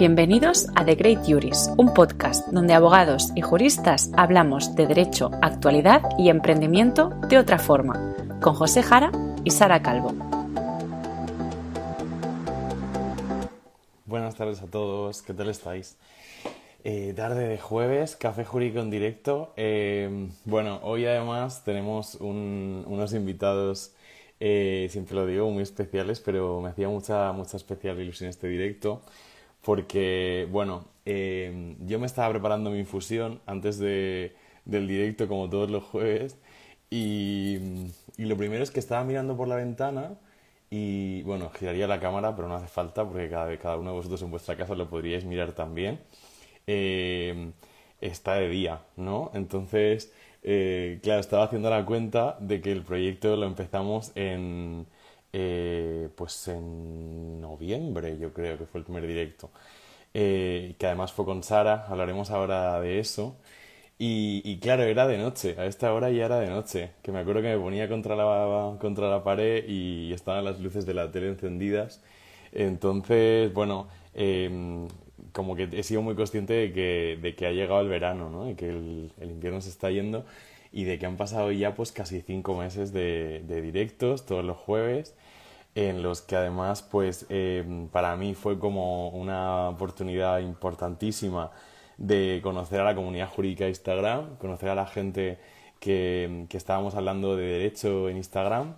Bienvenidos a The Great Juris, un podcast donde abogados y juristas hablamos de derecho, actualidad y emprendimiento de otra forma, con José Jara y Sara Calvo. Buenas tardes a todos, ¿qué tal estáis? Eh, tarde de jueves, café jurídico en directo. Eh, bueno, hoy además tenemos unos invitados, eh, siempre lo digo, muy especiales, pero me hacía mucha, mucha especial ilusión este directo porque, bueno, yo me estaba preparando mi infusión antes de, del directo, como todos los jueves, y, y lo primero es que estaba mirando por la ventana y, bueno, giraría la cámara, pero no hace falta porque cada, cada uno de vosotros en vuestra casa lo podríais mirar también eh, está de día, ¿no? Entonces, eh, claro, estaba haciendo la cuenta de que el proyecto lo empezamos en, eh, pues en noviembre, yo creo que fue el primer directo, que además fue con Sara, hablaremos ahora de eso. Y, y, claro, era de noche, a esta hora ya era de noche, que me acuerdo que me ponía contra la, contra la pared y estaban las luces de la tele encendidas. Entonces, bueno, eh, como que he sido muy consciente de que, de que ha llegado el verano, ¿no? De que el, invierno se está yendo y de que han pasado ya pues casi cinco meses de, directos todos los jueves en los que además pues eh, para mí fue como una oportunidad importantísima de conocer a la comunidad jurídica de Instagram, conocer a la gente que, que estábamos hablando de derecho en Instagram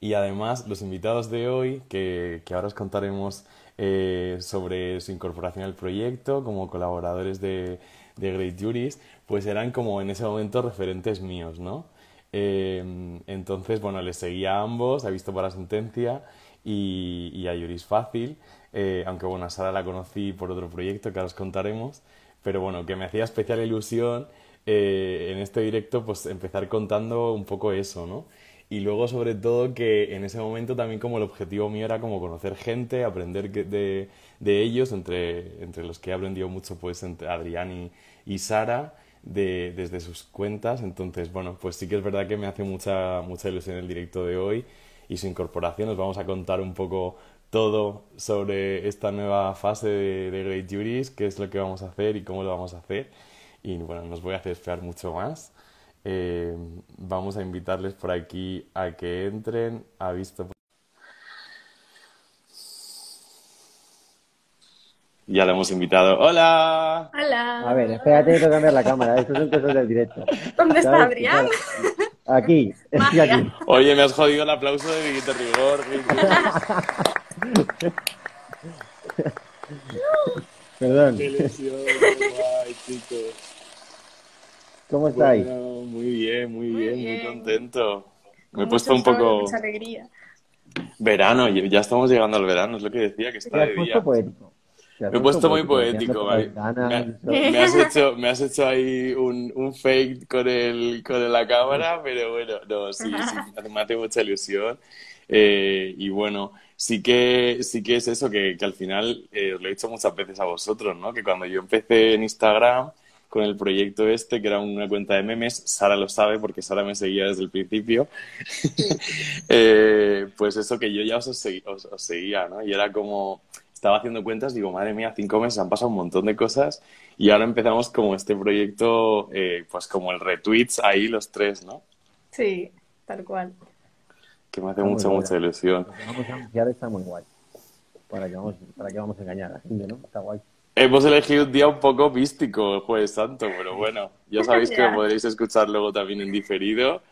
y además los invitados de hoy que, que ahora os contaremos eh, sobre su incorporación al proyecto como colaboradores de, de Great Juris, pues eran como en ese momento referentes míos, ¿no? Eh, entonces, bueno, les seguía a ambos, ha visto para sentencia y, y, a Juris Fácil, eh, aunque bueno, a Sara la conocí por otro proyecto que ahora os contaremos, pero bueno, que me hacía especial ilusión en este directo pues empezar contando un poco eso, ¿no? y luego sobre todo que en ese momento también como el objetivo mío era como conocer gente, aprender de, de ellos, entre, entre los que he aprendido mucho pues entre Adrián y, y Sara, de, desde sus cuentas, entonces bueno, pues sí que es verdad que me hace mucha, mucha ilusión el directo de hoy y su incorporación, os vamos a contar un poco todo sobre esta nueva fase de, de Great Juries, qué es lo que vamos a hacer y cómo lo vamos a hacer y bueno, nos voy a hacer esperar mucho más. Eh, vamos a invitarles por aquí a que entren. Ha visto. Ya lo hemos invitado. ¡Hola! ¡Hola! A ver, espérate, tengo que cambiar la cámara. Estos son cosas del directo. ¿Dónde está Adrián? Aquí, estoy aquí. Oye, me has jodido el aplauso de Viguito Rigor. Perdón. Qué lesión, guay, chicos. ¿Cómo estáis? Bueno, muy bien, muy, bien, bien, muy contento. Me he puesto un poco... Mucha alegría. Verano, ya estamos llegando al verano, es lo que decía, que está de día. poético. Me he puesto muy poético, Me, me has hecho, me has hecho ahí un, un fake con, el, con la cámara, pero bueno, no, sí, sí, me hace mucha ilusión. Eh, y bueno, sí que, sí que es eso, que, que al final, eh, os lo he dicho muchas veces a vosotros, ¿no? Que cuando yo empecé en Instagram con el proyecto este, que era una cuenta de memes, Sara lo sabe porque Sara me seguía desde el principio, eh, pues eso que yo ya os, segui- os- os seguía, ¿no? Y era como, estaba haciendo cuentas, digo, madre mía, cinco meses han pasado un montón de cosas y ahora empezamos como este proyecto, eh, pues como el retweets ahí los tres, ¿no? Sí, tal cual. Que me hace Está mucha, mucha ilusión. Que vamos a anunciar está muy guay. ¿Para qué vamos, para qué vamos a engañar a la gente, no? Está guay. Hemos elegido un día un poco místico, el Jueves Santo, pero bueno, ya sabéis que lo podréis escuchar luego también en diferido.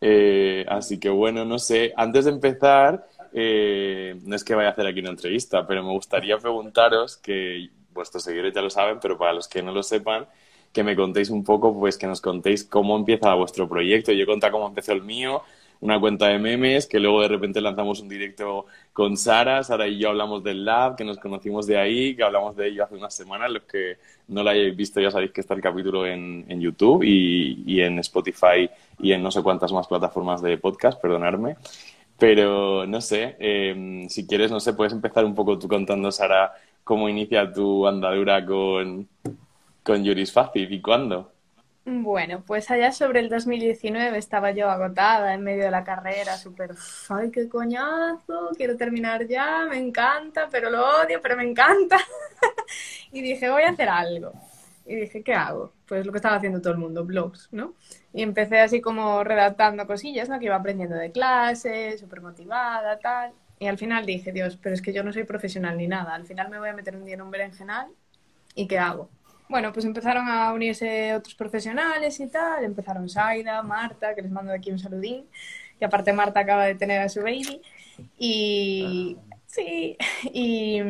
Eh, así que bueno, no sé, antes de empezar, eh, no es que vaya a hacer aquí una entrevista, pero me gustaría preguntaros, que vuestros seguidores ya lo saben, pero para los que no lo sepan, que me contéis un poco, pues que nos contéis cómo empieza vuestro proyecto. Yo contado cómo empezó el mío, una cuenta de memes, que luego de repente lanzamos un directo con Sara. Sara y yo hablamos del lab, que nos conocimos de ahí, que hablamos de ello hace unas semanas. Los que no lo hayáis visto ya sabéis que está el capítulo en, en YouTube y, y en Spotify y en no sé cuántas más plataformas de podcast, perdonadme. Pero no sé, eh, si quieres, no sé, puedes empezar un poco tú contando, Sara, cómo inicia tu andadura con, con Juris Fácil y cuándo. Bueno, pues allá sobre el 2019 estaba yo agotada en medio de la carrera, súper, ay, qué coñazo, quiero terminar ya, me encanta, pero lo odio, pero me encanta. Y dije, voy a hacer algo. Y dije, ¿qué hago? Pues lo que estaba haciendo todo el mundo, blogs, ¿no? Y empecé así como redactando cosillas, ¿no? Que iba aprendiendo de clases, súper motivada, tal. Y al final dije, Dios, pero es que yo no soy profesional ni nada. Al final me voy a meter un día en un berenjenal y ¿qué hago? Bueno, pues empezaron a unirse otros profesionales y tal. Empezaron Saida, Marta, que les mando aquí un saludín. Que aparte Marta acaba de tener a su baby. Y sí, y,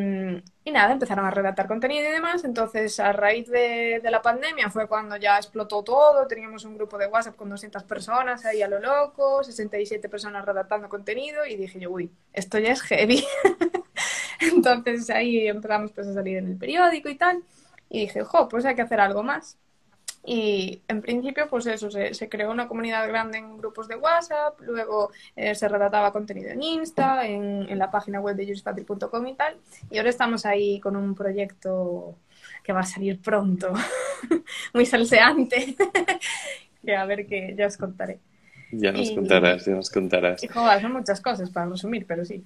y nada, empezaron a redactar contenido y demás. Entonces, a raíz de, de, la pandemia fue cuando ya explotó todo. Teníamos un grupo de WhatsApp con 200 personas ahí a lo loco, 67 personas redactando contenido. Y dije yo, uy, esto ya es heavy. Entonces ahí empezamos pues, a salir en el periódico y tal. Y dije, jo, pues hay que hacer algo más. Y en principio, pues eso, se, se, creó una comunidad grande en grupos de WhatsApp, luego eh, se redactaba contenido en Insta, en, en la página web de jurisfacil.com y tal. Y ahora estamos ahí con un proyecto que va a salir pronto, muy salseante, que a ver que ya os contaré. Ya nos y, contarás, ya nos contarás. Y joder, son muchas cosas para resumir, pero sí.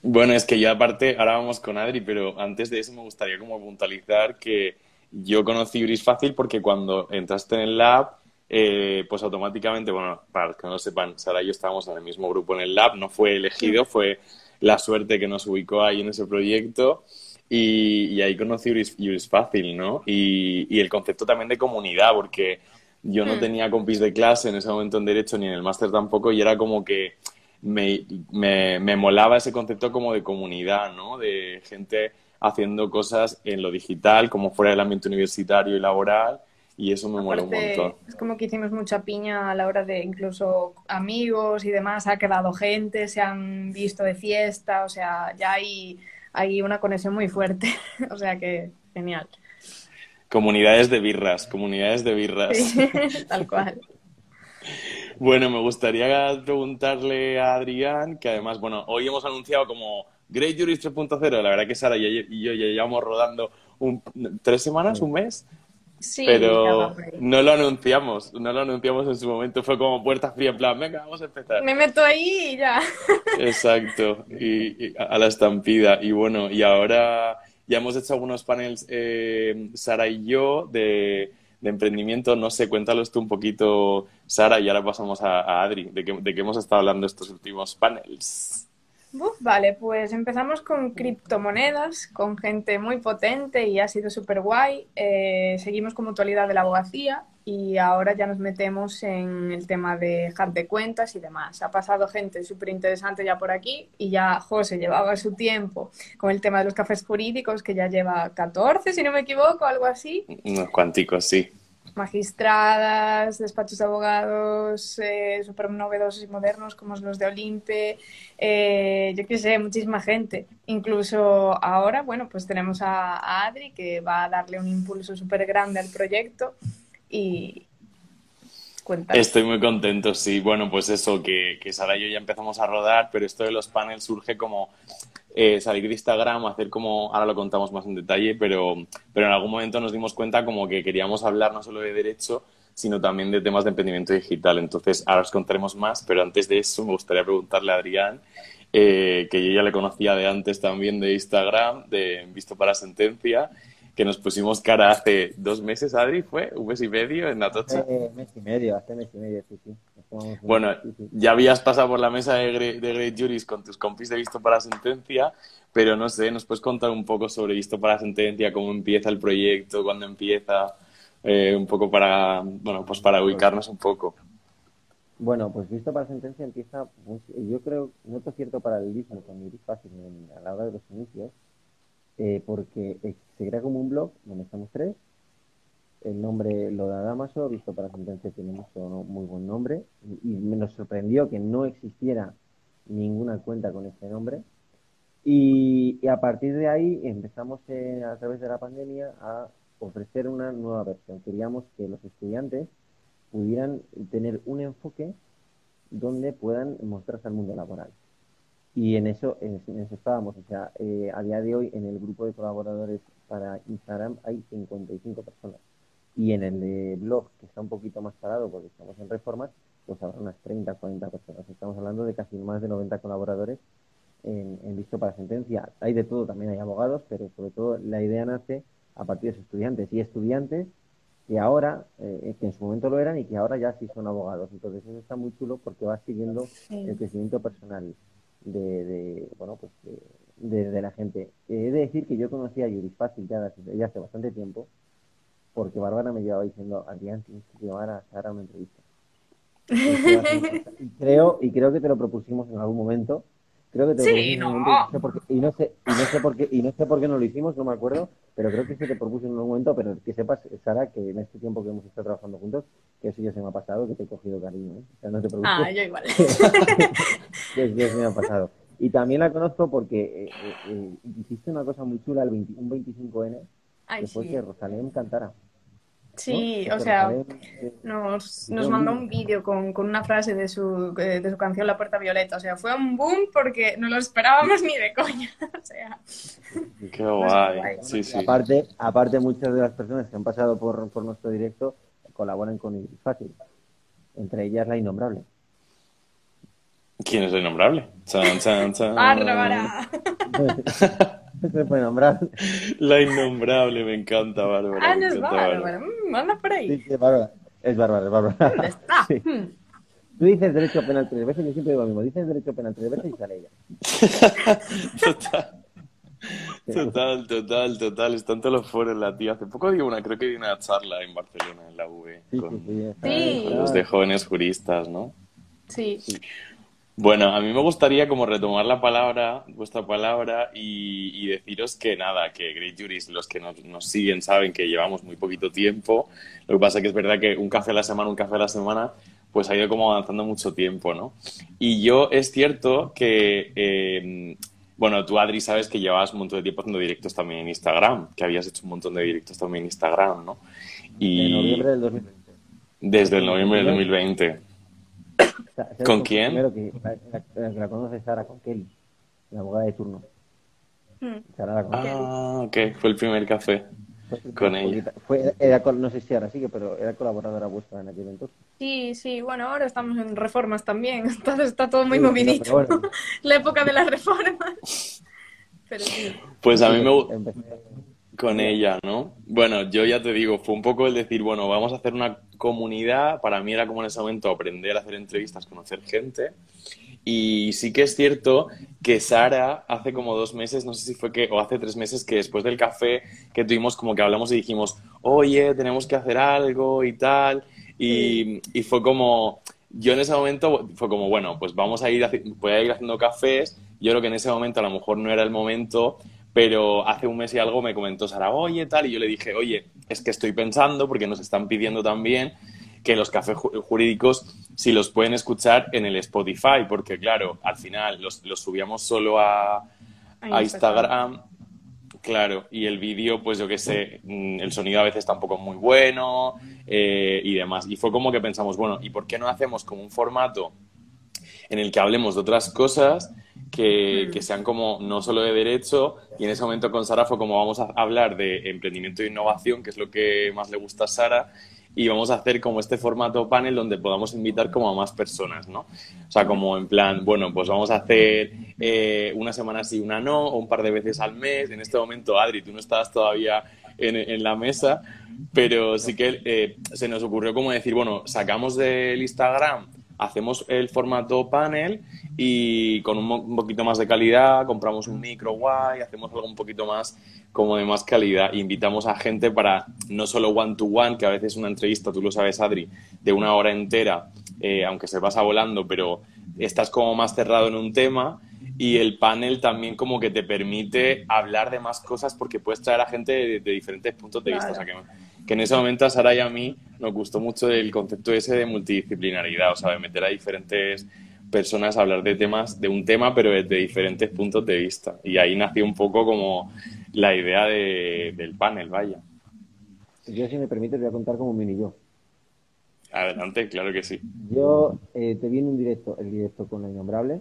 Bueno, es que yo aparte, ahora vamos con Adri, pero antes de eso me gustaría como puntualizar que yo conocí Gris Fácil porque cuando entraste en el lab, eh, pues automáticamente, bueno, para los que no lo sepan, Sara y yo estábamos en el mismo grupo en el lab, no fue elegido, fue la suerte que nos ubicó ahí en ese proyecto y, y ahí conocí Gris Fácil, ¿no? Y, y, el concepto también de comunidad, porque yo no mm. tenía compis de clase en ese momento en Derecho ni en el máster tampoco y era como que me, me, me molaba ese concepto como de comunidad, ¿no? De gente haciendo cosas en lo digital, como fuera del ambiente universitario y laboral, y eso me mola un montón. Es como que hicimos mucha piña a la hora de incluso amigos y demás, ha quedado gente, se han visto de fiesta, o sea, ya hay, hay una conexión muy fuerte, o sea que genial. Comunidades de birras, comunidades de birras. Sí, tal cual. Bueno, me gustaría preguntarle a Adrián, que además, bueno, hoy hemos anunciado como Great Jurist 3.0, la verdad que Sara y yo ya llevamos rodando un, tres semanas, un mes. Sí, pero no lo anunciamos, no lo anunciamos en su momento, fue como puerta fría, en plan, venga, vamos a empezar. Me meto ahí y ya. Exacto, y, y a la estampida. Y bueno, y ahora ya hemos hecho algunos panels, eh, Sara y yo, de, de, emprendimiento. No sé, cuéntalos tú un poquito, Sara, y ahora pasamos a, a Adri, de qué de que hemos estado hablando estos últimos panels. Uf, vale, pues empezamos con criptomonedas, con gente muy potente y ha sido súper guay. Eh, seguimos con mutualidad de la abogacía y ahora ya nos metemos en el tema de hack de cuentas y demás. Ha pasado gente súper interesante ya por aquí y ya José llevaba su tiempo con el tema de los cafés jurídicos, que ya lleva 14, si no me equivoco, algo así. Unos cuanticos, sí magistradas, despachos de abogados eh, súper novedosos y modernos como los de Olimpe, eh, yo qué sé, muchísima gente. Incluso ahora, bueno, pues tenemos a, Adri que va a darle un impulso súper grande al proyecto y... Cuéntame. Estoy muy contento, sí. Bueno, pues eso, que, que Sara y yo ya empezamos a rodar, pero esto de los panels surge como eh, salir de Instagram, hacer como, ahora lo contamos más en detalle, pero, pero en algún momento nos dimos cuenta como que queríamos hablar no solo de derecho, sino también de temas de emprendimiento digital. Entonces, ahora os contaremos más, pero antes de eso me gustaría preguntarle a Adrián, eh, que yo ya le conocía de antes también de Instagram, de Visto para Sentencia, que nos pusimos cara hace dos meses, Adri, ¿fue? ¿Un mes y medio en Atocha? Hace mes y medio, hace mes y medio, sí, sí. Bueno, ya habías pasado por la mesa de, Great, de Great Juris con tus compis de Visto para Sentencia, pero no sé, ¿nos puedes contar un poco sobre Visto para Sentencia, cómo empieza el proyecto, cuándo empieza, eh, un poco para, bueno, pues para ubicarnos un poco? Bueno, pues Visto para Sentencia empieza, pues, yo creo, noto cierto paralelismo con Iris Fácil a la hora de los inicios, eh, porque se crea como un blog donde estamos tres. El nombre lo da Damaso, visto para sentencia tiene mucho, muy buen nombre. Y, y nos sorprendió que no existiera ninguna cuenta con este nombre. Y, y a partir de ahí empezamos eh, a través de la pandemia a ofrecer una nueva versión. Queríamos que los estudiantes pudieran tener un enfoque donde puedan mostrarse al mundo laboral. Y en eso, en, eso estábamos. O sea, eh, a día de hoy en el grupo de colaboradores para Instagram hay 55 personas. Y en el de blog, que está un poquito más parado porque estamos en reformas, pues habrá unas 30, 40 personas. Estamos hablando de casi más de 90 colaboradores en, en Visto para Sentencia. Hay de todo, también hay abogados, pero sobre todo la idea nace a partir de sus estudiantes y estudiantes que ahora, eh, que en su momento lo eran y que ahora ya sí son abogados. Entonces eso está muy chulo porque va siguiendo el crecimiento personal de, bueno, pues de, la gente. He de decir que yo conocía a Yuris Fácil ya, ya hace bastante tiempo porque Bárbara me llevaba diciendo, Adrián, tienes que llevar a Sara una entrevista. Y creo, y creo que te lo propusimos en algún momento Creo que te sí, no. y no sé y no sé por qué y no sé por qué no lo hicimos, no me acuerdo, pero creo que se te propuso en un momento, pero que sepas, Sara, que en este tiempo que hemos estado trabajando juntos, que eso ya se me ha pasado, que te he cogido cariño, ¿eh? O sea, no te preocupes. Ah, yo igual. que ya se me ha pasado. Y también la conozco porque eh, eh, eh hiciste una cosa muy chula el un 25N, Ay, que fue que Rosalén cantara. Sí, o sea, nos, nos mandó un vídeo con, con, una frase de su, eh, de su canción La Puerta Violeta. O sea, fue un boom porque no lo esperábamos ni de coña. O sea, qué guay. Sí, sí. Aparte, aparte, muchas de las personas que han pasado por, por nuestro directo colaboran con Iris Fácil. Entre ellas la innombrable. ¿Quién es la innombrable? Chan, chan, chan. ¡Bárbara! Se puede nombrar. La innombrable, me encanta, Bárbara. Ah, no es Bárbara. Manda mm, por ahí. Sí, sí, Bárbara. Es Bárbara, es Bárbara. ¿Dónde está? Sí. Hmm. Tú dices derecho penal tres veces, yo siempre digo lo mismo. Dices derecho penal tres veces y sale ella. total. Total, total, total. Están todos los foros la tía. Hace poco di una, creo que di una charla en Barcelona, en la sí, con, sí, sí. con los de jóvenes juristas, ¿no? Sí. Bueno, a mí me gustaría como retomar la palabra, vuestra palabra, y, deciros que nada, que Great Juris, los que nos, nos, siguen saben que llevamos muy poquito tiempo. Lo que pasa es que es verdad que un café a la semana, un café a la semana, pues ha ido como avanzando mucho tiempo, ¿no? Y yo es cierto que, eh, bueno, tú Adri sabes que llevabas un montón de tiempo haciendo directos también en Instagram, que habías hecho un montón de directos también en Instagram, ¿no? Y... Noviembre del 2020. Desde el noviembre del 2020. ¿Con quién? Primero que la, la, conoce Sara, con Kelly, la abogada de turno. Hmm. Sara la conoce. Ah, ok, fue el primer café con ella. Fue, era, no sé si ahora sigue, pero era colaboradora vuestra en aquel entonces. Sí, sí, bueno, ahora estamos en reformas también, entonces está todo muy movidito. Bueno. la época de las reformas. Pero sí. Pues a mí me gusta con ella, ¿no? Bueno, yo ya te digo, fue un poco el decir, bueno, vamos a hacer una comunidad. Para mí era como en ese momento aprender a hacer entrevistas, conocer gente. Y sí que es cierto que Sara hace como dos meses, no sé si fue que, o hace tres meses, que después del café que tuvimos como que hablamos y dijimos, oye, tenemos que hacer algo y tal. Y, y fue como, yo en ese momento fue como, bueno, pues vamos a ir, voy a ir haciendo cafés. Yo creo que en ese momento a lo mejor no era el momento, pero hace un mes y algo me comentó Sara, oye, tal, y yo le dije, oye, es que estoy pensando, porque nos están pidiendo también que los cafés jurídicos, si los pueden escuchar en el Spotify, porque claro, al final los, los subíamos solo a, a Instagram. Claro, y el vídeo, pues yo qué sé, mm, el sonido a veces tampoco es muy bueno eh, y demás. Y fue como que pensamos, bueno, ¿y por qué no hacemos como un formato en el que hablemos de otras cosas que, que, sean como no solo de derecho? Y en ese momento con Sara fue como vamos a hablar de emprendimiento e innovación, que es lo que más le gusta a Sara, y vamos a hacer como este formato panel donde podamos invitar como a más personas, ¿no? O sea, como en plan, bueno, pues vamos a hacer eh, una semana sí, una no, o un par de veces al mes. En este momento, Adri, tú no estabas todavía en, en la mesa, pero sí que eh, se nos ocurrió como decir, bueno, sacamos del Instagram hacemos el formato panel y con un, poquito más de calidad, compramos un micro guay, hacemos algo un poquito más como de más calidad. Invitamos a gente para no solo one to one, que a veces una entrevista, tú lo sabes, Adri, de una hora entera, eh, aunque se pasa volando, pero estás como más cerrado en un tema. Y el panel también como que te permite hablar de más cosas porque puedes traer a gente de, diferentes puntos de vista. O sea, que, que en ese momento a Sara y a mí nos gustó mucho el concepto ese de multidisciplinaridad, o sea, de meter a diferentes personas a hablar de temas, de un tema, pero desde diferentes puntos de vista. Y ahí nació un poco como la idea de, del panel, vaya. Yo, si me permite, voy a contar como mini yo. Adelante, claro que sí. Yo eh, te vi en un directo, el directo con la innombrable,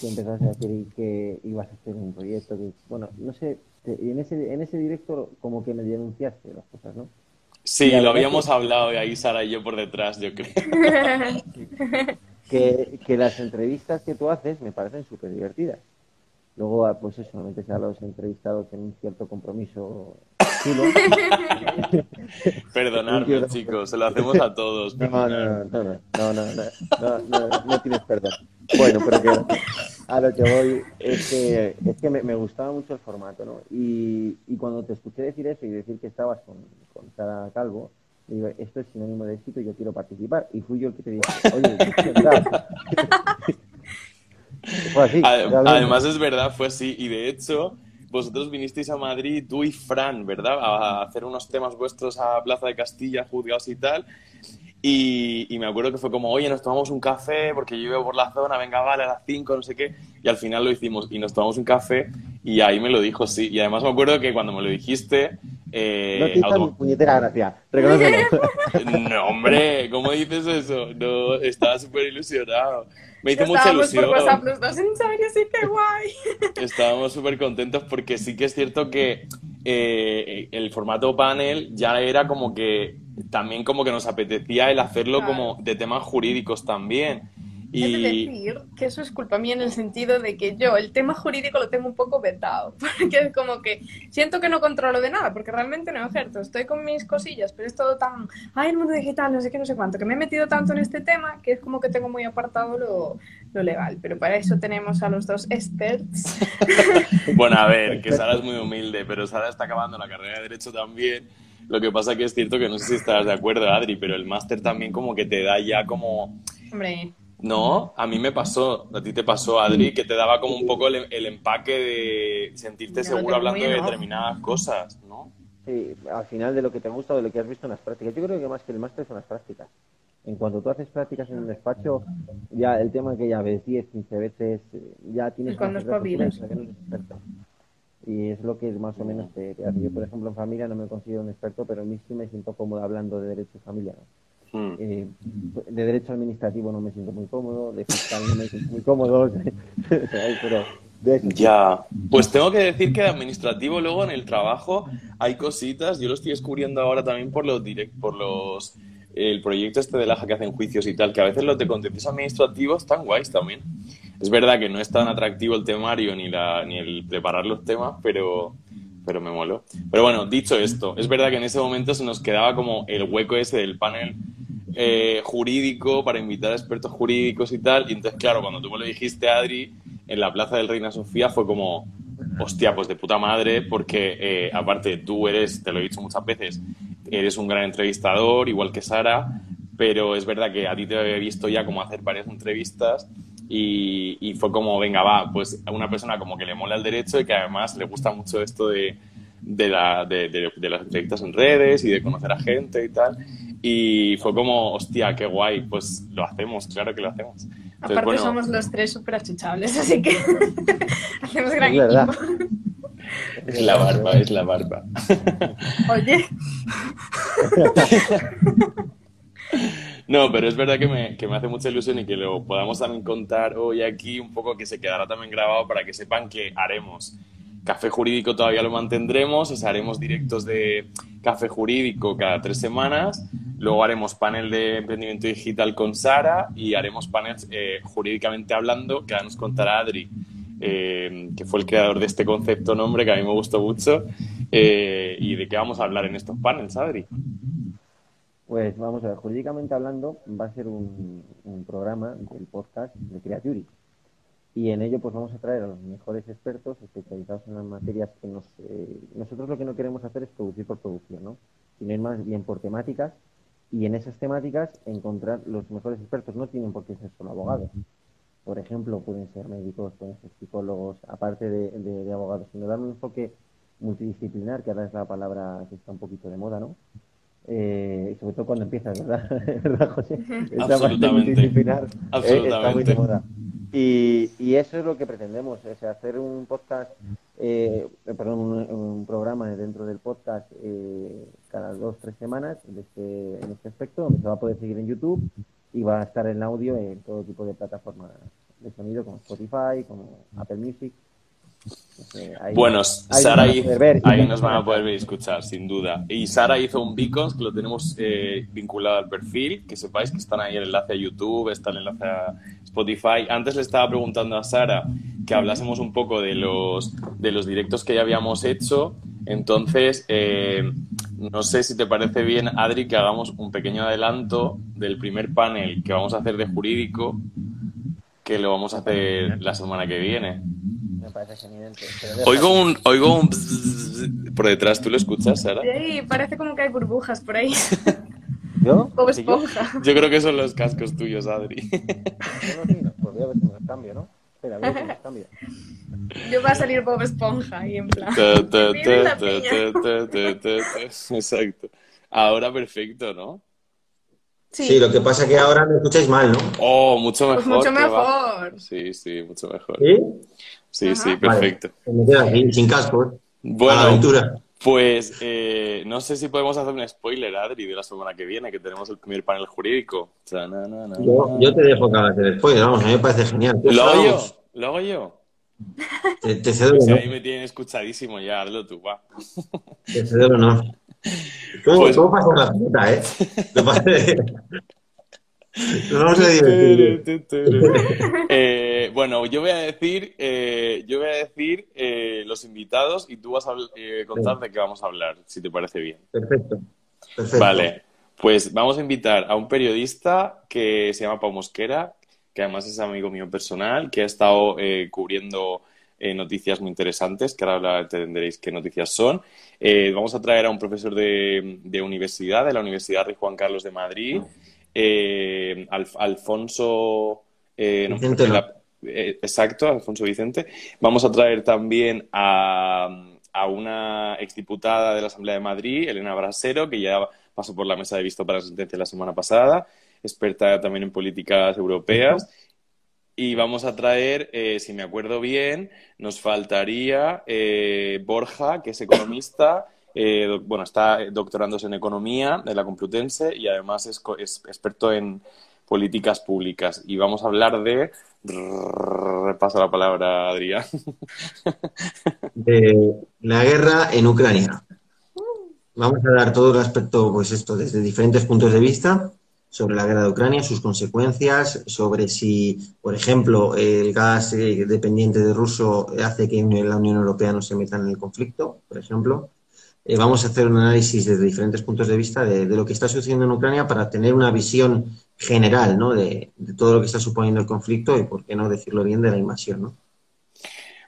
que empezaste a decir que ibas a hacer un proyecto, que, bueno, no sé, y en ese, en ese directo como que me denunciaste las cosas, ¿no? Sí, lo habíamos hablado de ahí Sara y yo por detrás, yo creo. que, que las entrevistas que tú haces me parecen súper divertidas. Luego, ah, pues eso, metes a los entrevistados en un cierto compromiso chulo. Perdonadme, chicos, se lo hacemos a todos. No, no, no, no, no, no, no, no, no, tienes perdón. Bueno, pero que a lo que voy es que, es que me, me gustaba mucho el formato, ¿no? Y, y cuando te escuché decir eso y decir que estabas con, con Sara Calvo, digo, esto es sinónimo de éxito y yo quiero participar. Y fui yo el que te dije, oye, fue así. Además es verdad, fue así. Y de hecho, vosotros vinisteis a Madrid, tú y Fran, ¿verdad? A hacer unos temas vuestros a Plaza de Castilla, juzgados y tal. Y, me acuerdo que fue como, oye, nos tomamos un café porque yo vivo por la zona, venga, vale, a las 5, no sé qué. Y al final lo hicimos y nos tomamos un café y ahí me lo dijo, sí. Y además me acuerdo que cuando me lo dijiste... Eh, no te mi puñetera gracia, no, hombre, ¿cómo dices eso? No, estaba súper ilusionado. Me hizo mucha ilusión. Por WhatsApp los dos, en serio, sí, qué guay. Estábamos súper contentos porque sí que es cierto que eh, el formato panel ya era como que también como que nos apetecía el hacerlo como de temas jurídicos también. Y... Es decir que eso es culpa mía en el sentido de que yo el tema jurídico lo tengo un poco vetado, porque es como que siento que no controlo de nada, porque realmente no ejerzo, estoy con mis cosillas, pero es todo tan, ay, el mundo digital, no sé qué, no sé cuánto, que me he metido tanto en este tema que es como que tengo muy apartado lo, lo legal, pero para eso tenemos a los dos experts. bueno, a ver, que Sara es muy humilde, pero Sara está acabando la carrera de Derecho también. Lo que pasa que es cierto que no sé si estarás de acuerdo, Adri, pero el máster también como que te da ya como... Hombre, no, a mí me pasó, a ti te pasó, Adri, que te daba como un poco el, empaque de sentirte seguro hablando de determinadas cosas, ¿no? Sí, al final de lo que te gusta o de lo que has visto en las prácticas. Yo creo que más que el máster son las prácticas. En cuanto tú haces prácticas en un despacho, ya el tema que ya ves 10, 15 veces, eh, ya tienes... Y cuando es y es lo que más o menos te, hace. Yo, por ejemplo, en familia no me considero un experto, pero en mí sí me siento cómodo hablando de derecho familiar. Hmm. Eh, de derecho administrativo no me siento muy cómodo, de fiscal no me siento muy cómodo, pero ya, pues tengo que decir que de administrativo luego en el trabajo hay cositas, yo lo estoy descubriendo ahora también por los direct, por los el proyecto este de la que hacen juicios y tal, que a veces los de contenciosos administrativos están guays también. Es verdad que no es tan atractivo el temario ni ni el preparar los temas, pero pero me moló. Pero bueno, dicho esto, es verdad que en ese momento se nos quedaba como el hueco ese del panel eh, jurídico para invitar a expertos jurídicos y tal. Y entonces, claro, cuando tú me lo dijiste, Adri, en la Plaza del Reina Sofía fue como, hostia, pues de puta madre, porque eh, aparte tú eres, te lo he dicho muchas veces, eres un gran entrevistador, igual que Sara, pero es verdad que a ti te había visto ya como hacer varias entrevistas y, fue como, venga, va, pues a una persona como que le mola el derecho y que además le gusta mucho esto de, de, la, de, de, las entrevistas en redes y de conocer a gente y tal. Y fue como, hostia, qué guay, pues lo hacemos, claro que lo hacemos. Aparte somos los tres súper achuchables, así que hacemos gran equipo. Es la barba, es la barba. Oye. No, pero es verdad que me, que me, hace mucha ilusión y que lo podamos también contar hoy aquí un poco que se quedará también grabado para que sepan que haremos café jurídico todavía lo mantendremos, o haremos directos de café jurídico cada tres semanas, luego haremos panel de emprendimiento digital con Sara y haremos paneles eh, jurídicamente hablando, que ahora nos contará Adri, eh, que fue el creador de este concepto nombre que a mí me gustó mucho, eh, y de qué vamos a hablar en estos paneles, Adri. Pues vamos a ver, jurídicamente hablando, va a ser un, programa del podcast de Creaturi. Y en ello pues vamos a traer a los mejores expertos especializados en las materias que nos... Eh, nosotros lo que no queremos hacer es producir por producción, ¿no? Sino ir más bien por temáticas y en esas temáticas encontrar los mejores expertos. No tienen por qué ser solo abogados. Por ejemplo, pueden ser médicos, pueden ser psicólogos, aparte de, de abogados, sino dar un enfoque multidisciplinar, que ahora es la palabra que está un poquito de moda, ¿no? Eh, sobre todo cuando empiezas, ¿verdad? ¿verdad José? Absolutamente. Eh, está muy de moda. Y, y, eso es lo que pretendemos, es hacer un podcast, eh, perdón, un, programa dentro del podcast eh, cada dos, tres semanas de este, en este aspecto, donde se va a poder seguir en YouTube y va a estar en audio en todo tipo de plataformas de sonido, como Spotify, como Apple Music bueno, Sara ahí nos van a poder ver y escuchar, sin duda. Y Sara hizo un Beacons que lo tenemos eh, vinculado al perfil, que sepáis que están ahí el enlace a YouTube, está el enlace a Spotify. Antes le estaba preguntando a Sara que hablásemos un poco de los, de los directos que ya habíamos hecho. Entonces, eh, no sé si te parece bien, Adri, que hagamos un pequeño adelanto del primer panel que vamos a hacer de jurídico, que lo vamos a hacer la semana que viene. Me parece evidente. Oigo un, oigo un bzzz por detrás, ¿tú lo escuchas, Sara? Sí, parece como que hay burbujas por ahí. ¿Yo? Bob Esponja. Yo creo que son los cascos tuyos, Adri. Sí. Pues voy a ver si me los cambio, ¿no? Espera, voy a ver si me los cambio. Yo va a salir Bob Esponja ahí en plan. Ta, ta, ta. Exacto. Ahora perfecto, ¿no? Sí, lo que pasa es que ahora me escucháis mal, ¿no? Oh, mucho Pues mejor. mucho va. mejor. Sí, sí, mucho mejor. ¿Sí? Sí, sí, perfecto. Vale, me quedo aquí, sin cascos. A la Bueno, aventura. pues eh, no sé si podemos hacer un spoiler, Adri, de la semana que viene, que tenemos el primer panel jurídico. Chananana. Yo, yo te dejo que hagas el spoiler, vamos, a mí me parece genial. ¿Lo hago yo? ¿Lo hago yo? Te, te cedo Pues ahí me tienen escuchadísimo ya, hazlo tú, va. Te cedo el honor. ¿Cómo, Pues- cómo pasa la pelota, eh? Me parece... Nos vamos a divertir. Eh, bueno, yo voy a decir, eh, yo voy a decir eh, los invitados y tú vas a contar de qué vamos a hablar, si te parece bien. Perfecto. Perfecto. Vale, pues vamos a invitar a un periodista que se llama Pau Mosquera, que además es amigo mío personal, que ha estado cubriendo noticias muy interesantes, que ahora entenderéis qué noticias son. Vamos a traer a un profesor de, de universidad, de la Universidad Rey Juan Carlos de Madrid, eh, Alf- Alfonso... eh, no, Vicente la- eh, exacto, Alfonso Vicente. Vamos a traer también a, a una exdiputada de la Asamblea de Madrid, Elena Brasero, que ya pasó por la mesa de visto para la sentencia la semana pasada, experta también en políticas europeas. Y vamos a traer, eh, si me acuerdo bien, nos faltaría Borja, que es economista, eh, bueno, está doctorándose en economía de la Complutense y además es, es experto en políticas públicas. Y vamos a hablar de... Repasa la palabra, Adrián. de la guerra en Ucrania. Vamos a dar todo el aspecto, pues esto, desde diferentes puntos de vista sobre la guerra de Ucrania, sus consecuencias, sobre si, por ejemplo, el gas eh, dependiente de ruso hace que la Unión Europea no se meta en el conflicto, por ejemplo. Eh, vamos a hacer un análisis desde diferentes puntos de vista de, de lo que está sucediendo en Ucrania para tener una visión general, ¿no? de, de todo lo que está suponiendo el conflicto y, por qué no decirlo bien, de la invasión, ¿no?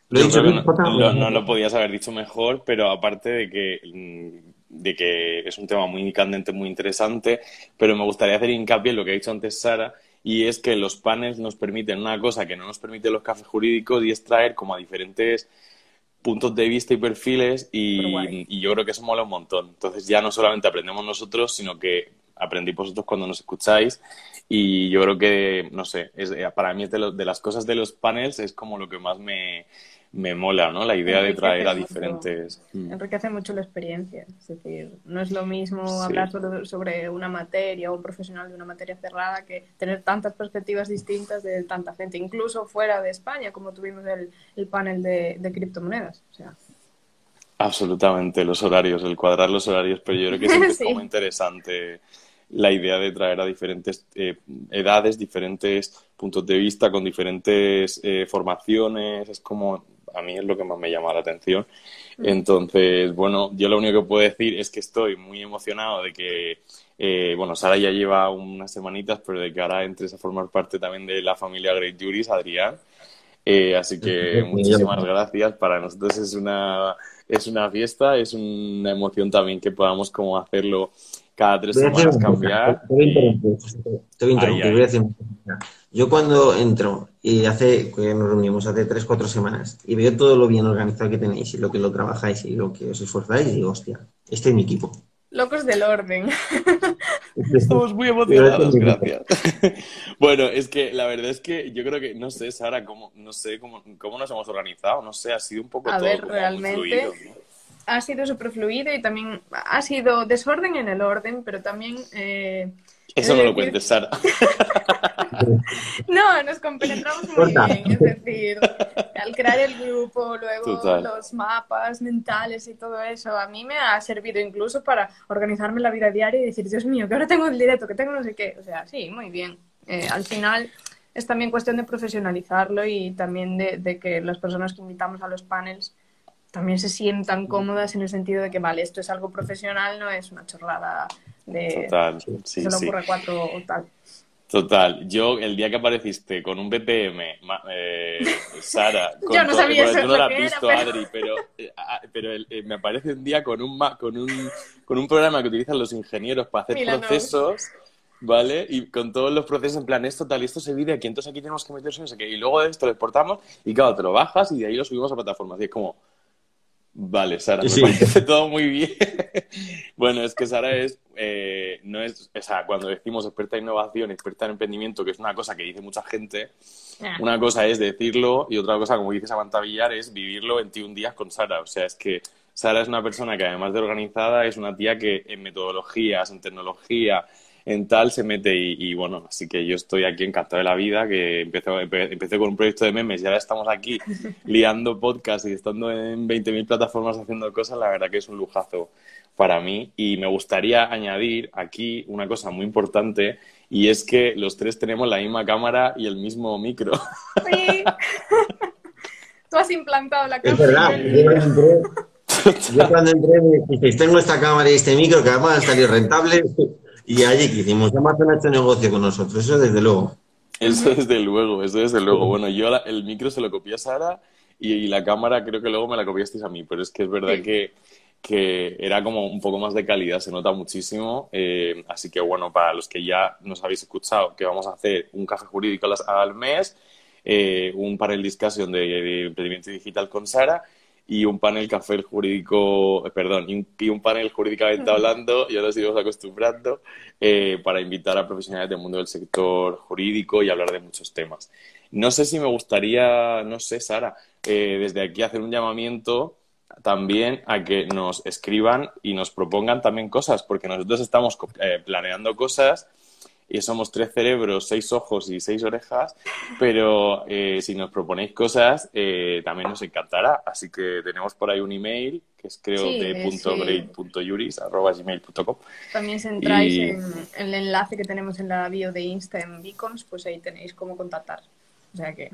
¿Lo he dicho bien, no, Jota? lo- no lo podías haber dicho mejor, pero aparte de que, mm, de que es un tema muy candente, muy interesante, pero me gustaría hacer hincapié en lo que ha dicho antes Sara, y es que los paneles nos permiten una cosa que no nos permiten los cafés jurídicos y es traer como a diferentes puntos de vista y perfiles y, yo creo que eso mola un montón. Entonces ya no solamente aprendemos nosotros, sino que aprendí vosotros cuando nos escucháis y yo creo que, no sé, es, eh, para mí es de, lo- de las cosas de los panels es como lo que más me, me mola, ¿no? La idea de traer a mucho. diferentes... Mm. Enriquece mucho la experiencia. Es decir, no es lo mismo Sí. hablar solo sobre una materia o un profesional de una materia cerrada que tener tantas perspectivas distintas de tanta gente, incluso fuera de España, como tuvimos el, el panel de, de criptomonedas. O sea, Absolutamente, los horarios, el cuadrar los horarios, pero yo creo que siempre Sí. es como interesante la idea de traer a diferentes eh, edades, diferentes puntos de vista, con diferentes eh, formaciones, es como, a mí es lo que más me llama la atención. Entonces, bueno, yo lo único que puedo decir es que estoy muy emocionado de que, eh, bueno, Sara ya lleva unas semanitas, pero de que ahora entres a formar parte también de la familia Great Juris, Adrián. Eh, así que muchísimas gracias. Para nosotros es una, es una fiesta, es una emoción también que podamos como hacerlo cada tres semanas cambiar. Te voy a interrumpir, te voy a interrumpir, Ay, ay. voy a decir una cosa. Yo cuando entro y hace, que nos reunimos hace tres, cuatro semanas y veo todo lo bien organizado que tenéis y lo que lo trabajáis y lo que os esforzáis, digo, hostia, este es mi equipo. locos del orden. Estamos muy emocionados, Gracias. gracias. Bueno, es que la verdad es que yo creo que, no sé, Sara, cómo, no sé cómo, cómo nos hemos organizado, no sé, ha sido un poco A todo ver, como muy realmente, fluido, ¿no? Ha sido súper fluido y también ha sido desorden en el orden, pero también... eh, Eso es no lo cuentes, Sara. No, nos compenetramos muy Corta. bien, es decir, al crear el grupo, luego Total. los mapas mentales y todo eso, a mí me ha servido incluso para organizarme la vida diaria y decir, Dios mío, que ahora tengo el directo, que tengo no sé qué, o sea, sí, muy bien. Eh, al final, es también cuestión de profesionalizarlo y también de, de que las personas que invitamos a los panels también se sientan cómodas en el sentido de que, vale, esto es algo profesional, no es una chorrada de Total, sí, se sí. ocurre cuatro o tal. Total, yo el día que apareciste con un BPM, eh, Sara, con Yo no sabía eso no era, visto, pero- Adri, pero, eh, ah, pero el- eh, me aparece un día con un, con un con un programa que utilizan los ingenieros para hacer procesos, ¿vale? Y con todos los procesos en plan, esto tal, y esto se vive aquí, entonces aquí tenemos que meterse, no sé qué, y luego de esto lo exportamos, y claro, te lo bajas y de ahí lo subimos a plataformas, y es como... Vale, Sara, me Sí. parece todo muy bien. bueno, es que Sara es, eh, no es, o sea, cuando decimos experta en innovación, experta en emprendimiento, que es una cosa que dice mucha gente, Ah. una cosa es decirlo y otra cosa, como dice Samantha Villar, es vivirlo 21 días con Sara. O sea, es que Sara es una persona que además de organizada, es una tía que en metodologías, en tecnología, en tal se mete y, y, bueno, así que yo estoy aquí encantado de la vida, que empecé, empe- empecé con un proyecto de memes y ahora estamos aquí liando podcast y estando en 20.000 plataformas haciendo cosas, la verdad que es un lujazo para mí y me gustaría añadir aquí una cosa muy importante y es que los tres tenemos la misma cámara y el mismo micro. Sí. Tú has implantado la Es cámara. verdad, yo cuando entré, yo cuando entré me dijisteis, tengo esta cámara y este micro que además han salido rentables y allí que hicimos, Amazon ha hecho negocio con nosotros, eso desde luego. Eso desde luego, eso desde luego. Bueno, yo la- el micro se lo copié a Sara y, y la cámara creo que luego me la copiasteis a mí, pero es que es verdad Sí. que, que era como un poco más de calidad, se nota muchísimo. eh, así que bueno, para los que ya nos habéis escuchado, que vamos a hacer un café jurídico al, al mes, eh, un panel discussion de, de emprendimiento digital con Sara y un panel café jurídico, eh, perdón, y un, y un panel jurídicamente hablando, ya nos iremos acostumbrando, eh, para invitar a profesionales del mundo del sector jurídico y hablar de muchos temas. No sé si me gustaría, no sé, Sara, eh, desde aquí hacer un llamamiento también a que nos escriban y nos propongan también cosas, porque nosotros estamos eh, planeando cosas y somos tres cerebros, seis ojos y seis orejas, pero eh, si nos proponéis cosas, eh, también nos encantará. Así que tenemos por ahí un email, que es creo Sí, de eh, punto sí. grade punto yuris arroba gmail.com. También si entráis Y- en el enlace que tenemos en la bio de Insta en Beacons, pues ahí tenéis cómo contactar. O sea que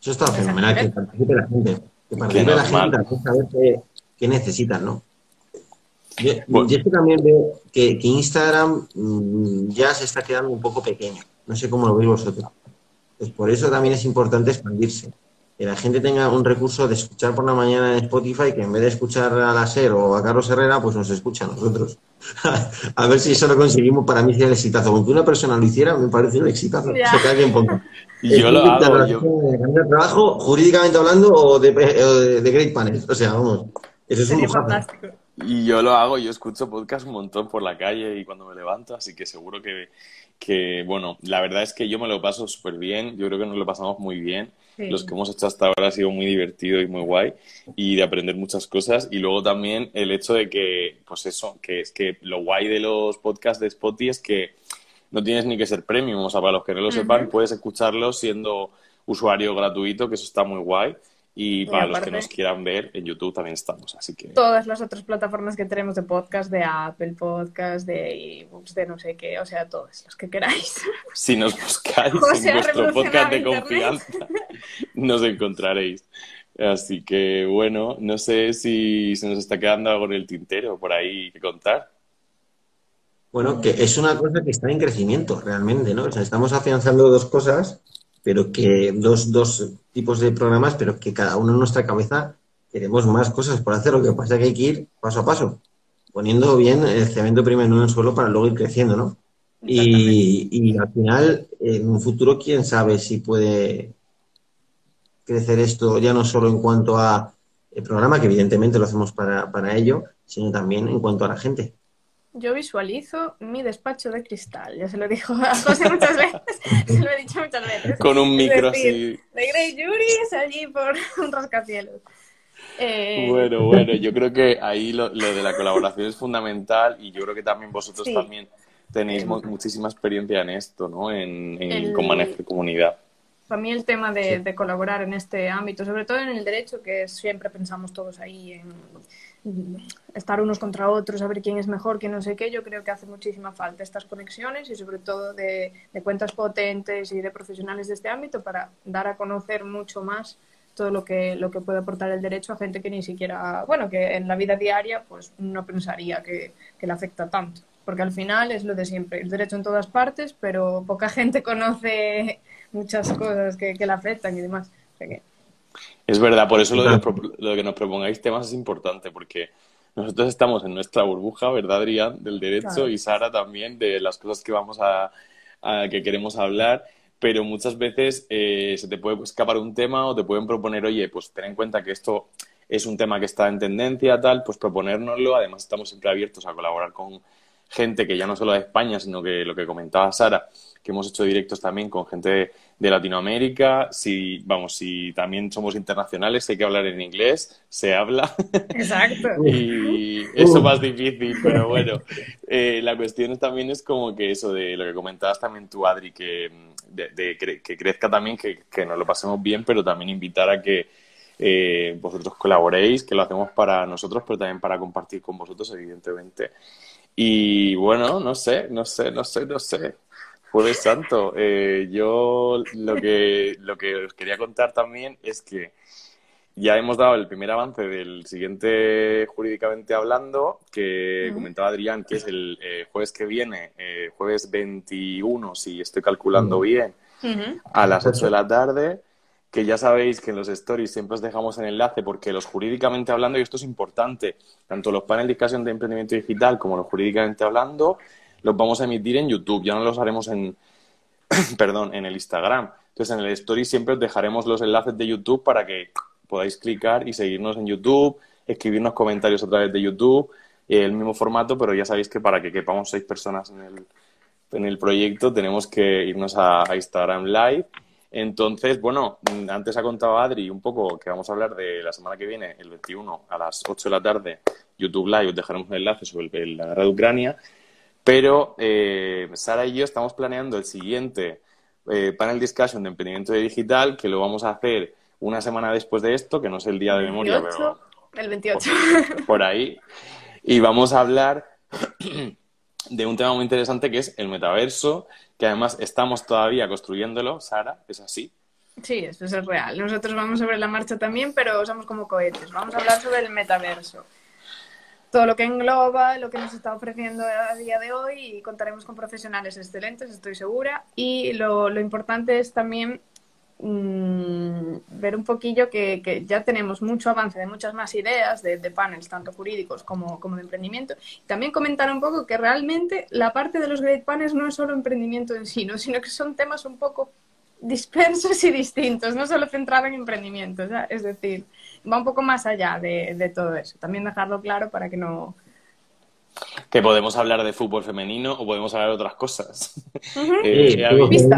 Eso está fenomenal, que participe la gente. Que participe la gente saber qué, qué necesitan, ¿no? Yo, Bueno. yo es que también veo que, que Instagram mm, ya se está quedando un poco pequeño. No sé cómo lo veis vosotros. Pues por eso también es importante expandirse. Que la gente tenga un recurso de escuchar por la mañana en Spotify, que en vez de escuchar a la SER o a Carlos Herrera, pues nos escucha a nosotros. a ver si eso lo conseguimos para mí sería el exitazo. Aunque una persona lo hiciera, me parece un exitazo. Ya. O sea, que alguien ponga. Y yo lo hago, yo, de trabajo, jurídicamente hablando, o de, o de, de Great Panels. O sea, vamos, eso es un sería lujazo. fantástico. Y yo lo hago, yo escucho podcast un montón por la calle y cuando me levanto, así que seguro que, que bueno, la verdad es que yo me lo paso súper bien, yo creo que nos lo pasamos muy bien. Sí. Los que hemos hecho hasta ahora ha sido muy divertido y muy guay y de aprender muchas cosas. Y luego también el hecho de que, pues eso, que es que lo guay de los podcasts de Spotify es que no tienes ni que ser premium, o sea, para los que no lo sepan, puedes escucharlos siendo usuario gratuito, que eso está muy guay. Y Y para los que nos quieran ver, en YouTube también estamos, así que... Todas las otras plataformas que tenemos de podcast, de Apple Podcast, de ebooks, de no sé qué, o sea, todas las que queráis. Si nos buscáis en vuestro podcast de Internet. confianza, nos encontraréis. Así que bueno, no sé si se nos está quedando algo en el tintero por ahí que contar. Bueno, que es una cosa que está en crecimiento realmente, ¿no? O sea, estamos afianzando dos cosas, pero que dos, dos tipos de programas, pero que cada uno en nuestra cabeza queremos más cosas por hacer. Lo que pasa es que hay que ir paso a paso, poniendo bien el cemento primero en el suelo para luego ir creciendo, ¿no? Y, y al final, en un futuro, quién sabe si puede crecer esto ya no solo en cuanto a el programa, que evidentemente lo hacemos para, para ello, sino también en cuanto a la gente. Yo visualizo mi despacho de cristal, ya se lo dijo a José muchas veces, se lo he dicho muchas veces. Con un micro decir, así. De Grey Juris allí por un rascacielos. Eh, Bueno, bueno, yo creo que ahí lo, lo de la colaboración es fundamental y yo creo que también vosotros Sí. también tenéis mu- muchísima experiencia en esto, ¿no? En, en El- manejo de comunidad. Para mí el tema de, de colaborar en este ámbito, sobre todo en el derecho, que siempre pensamos todos ahí en estar unos contra otros, a ver quién es mejor, quién no sé qué, yo creo que hace muchísima falta estas conexiones y sobre todo de, cuentas potentes y de profesionales de este ámbito para dar a conocer mucho más todo lo que, lo que puede aportar el derecho a gente que ni siquiera, bueno, que en la vida diaria pues no pensaría que, que le afecta tanto. Porque al final es lo de siempre, el derecho en todas partes, pero poca gente conoce muchas cosas que, que le afectan y demás. Es verdad, por eso lo, de, lo que nos propongáis temas es importante, porque nosotros estamos en nuestra burbuja, ¿verdad, Adrián? Del derecho y Sara también, de las cosas que vamos a, que queremos hablar, pero muchas veces eh, se te puede escapar un tema o te pueden proponer, oye, pues ten en cuenta que esto es un tema que está en tendencia, tal, pues proponérnoslo. Además, estamos siempre abiertos a colaborar con gente que ya no solo de España, sino que lo que comentaba Sara, que hemos hecho directos también con gente de Latinoamérica. Si, vamos, si también somos internacionales, hay que hablar en inglés, se habla. Exacto. y eso más difícil, pero bueno. Eh, la cuestión también es como que eso de lo que comentabas también tú, Adri, que, de, que crezca también, que, que, nos lo pasemos bien, pero también invitar a que eh, vosotros colaboréis, que lo hacemos para nosotros, pero también para compartir con vosotros, evidentemente. Y bueno, no sé, no sé, no sé, no sé. Jueves Santo. Eh, yo lo que, lo que os quería contar también es que ya hemos dado el primer avance del siguiente jurídicamente hablando, que comentaba Adrián, que es el eh, jueves que viene, eh, jueves 21, si estoy calculando bien, a las 8 de la tarde, que ya sabéis que en los stories siempre os dejamos el enlace, porque los jurídicamente hablando, y esto es importante, tanto los paneles de discusión de emprendimiento digital como los jurídicamente hablando, los vamos a emitir en YouTube, ya no los haremos en, perdón, en el Instagram. Entonces, en el story siempre os dejaremos los enlaces de YouTube para que podáis clicar y seguirnos en YouTube, escribirnos comentarios a través de YouTube, el mismo formato, pero ya sabéis que para que quepamos seis personas en el, en el proyecto tenemos que irnos a, Instagram Live. Entonces, bueno, antes ha contado Adri un poco que vamos a hablar de la semana que viene, el 21, a las 8 de la tarde, YouTube Live, os dejaremos un enlace sobre la guerra de Ucrania. Pero eh, Sara y yo estamos planeando el siguiente eh, panel discussion de emprendimiento digital, que lo vamos a hacer una semana después de esto, que no es el día de memoria, pero... El 28. Por, ahí. Y vamos a hablar de un tema muy interesante que es el metaverso, que además estamos todavía construyéndolo. Sara, ¿es así? Sí, eso es real. Nosotros vamos sobre la marcha también, pero somos como cohetes. Vamos a hablar sobre el metaverso todo lo que engloba, lo que nos está ofreciendo a día de hoy y contaremos con profesionales excelentes, estoy segura. Y lo, importante es también mm, ver un poquillo que, ya tenemos mucho avance de muchas más ideas de, de panels, tanto jurídicos como, como, de emprendimiento. También comentar un poco que realmente la parte de los great panels no es solo emprendimiento en sí, ¿no? sino que son temas un poco dispersos y distintos, no solo centrado en emprendimiento, es decir, va un poco más allá de, todo eso. También dejarlo claro para que no... Que podemos hablar de fútbol femenino o podemos hablar de otras cosas. Eh, pista.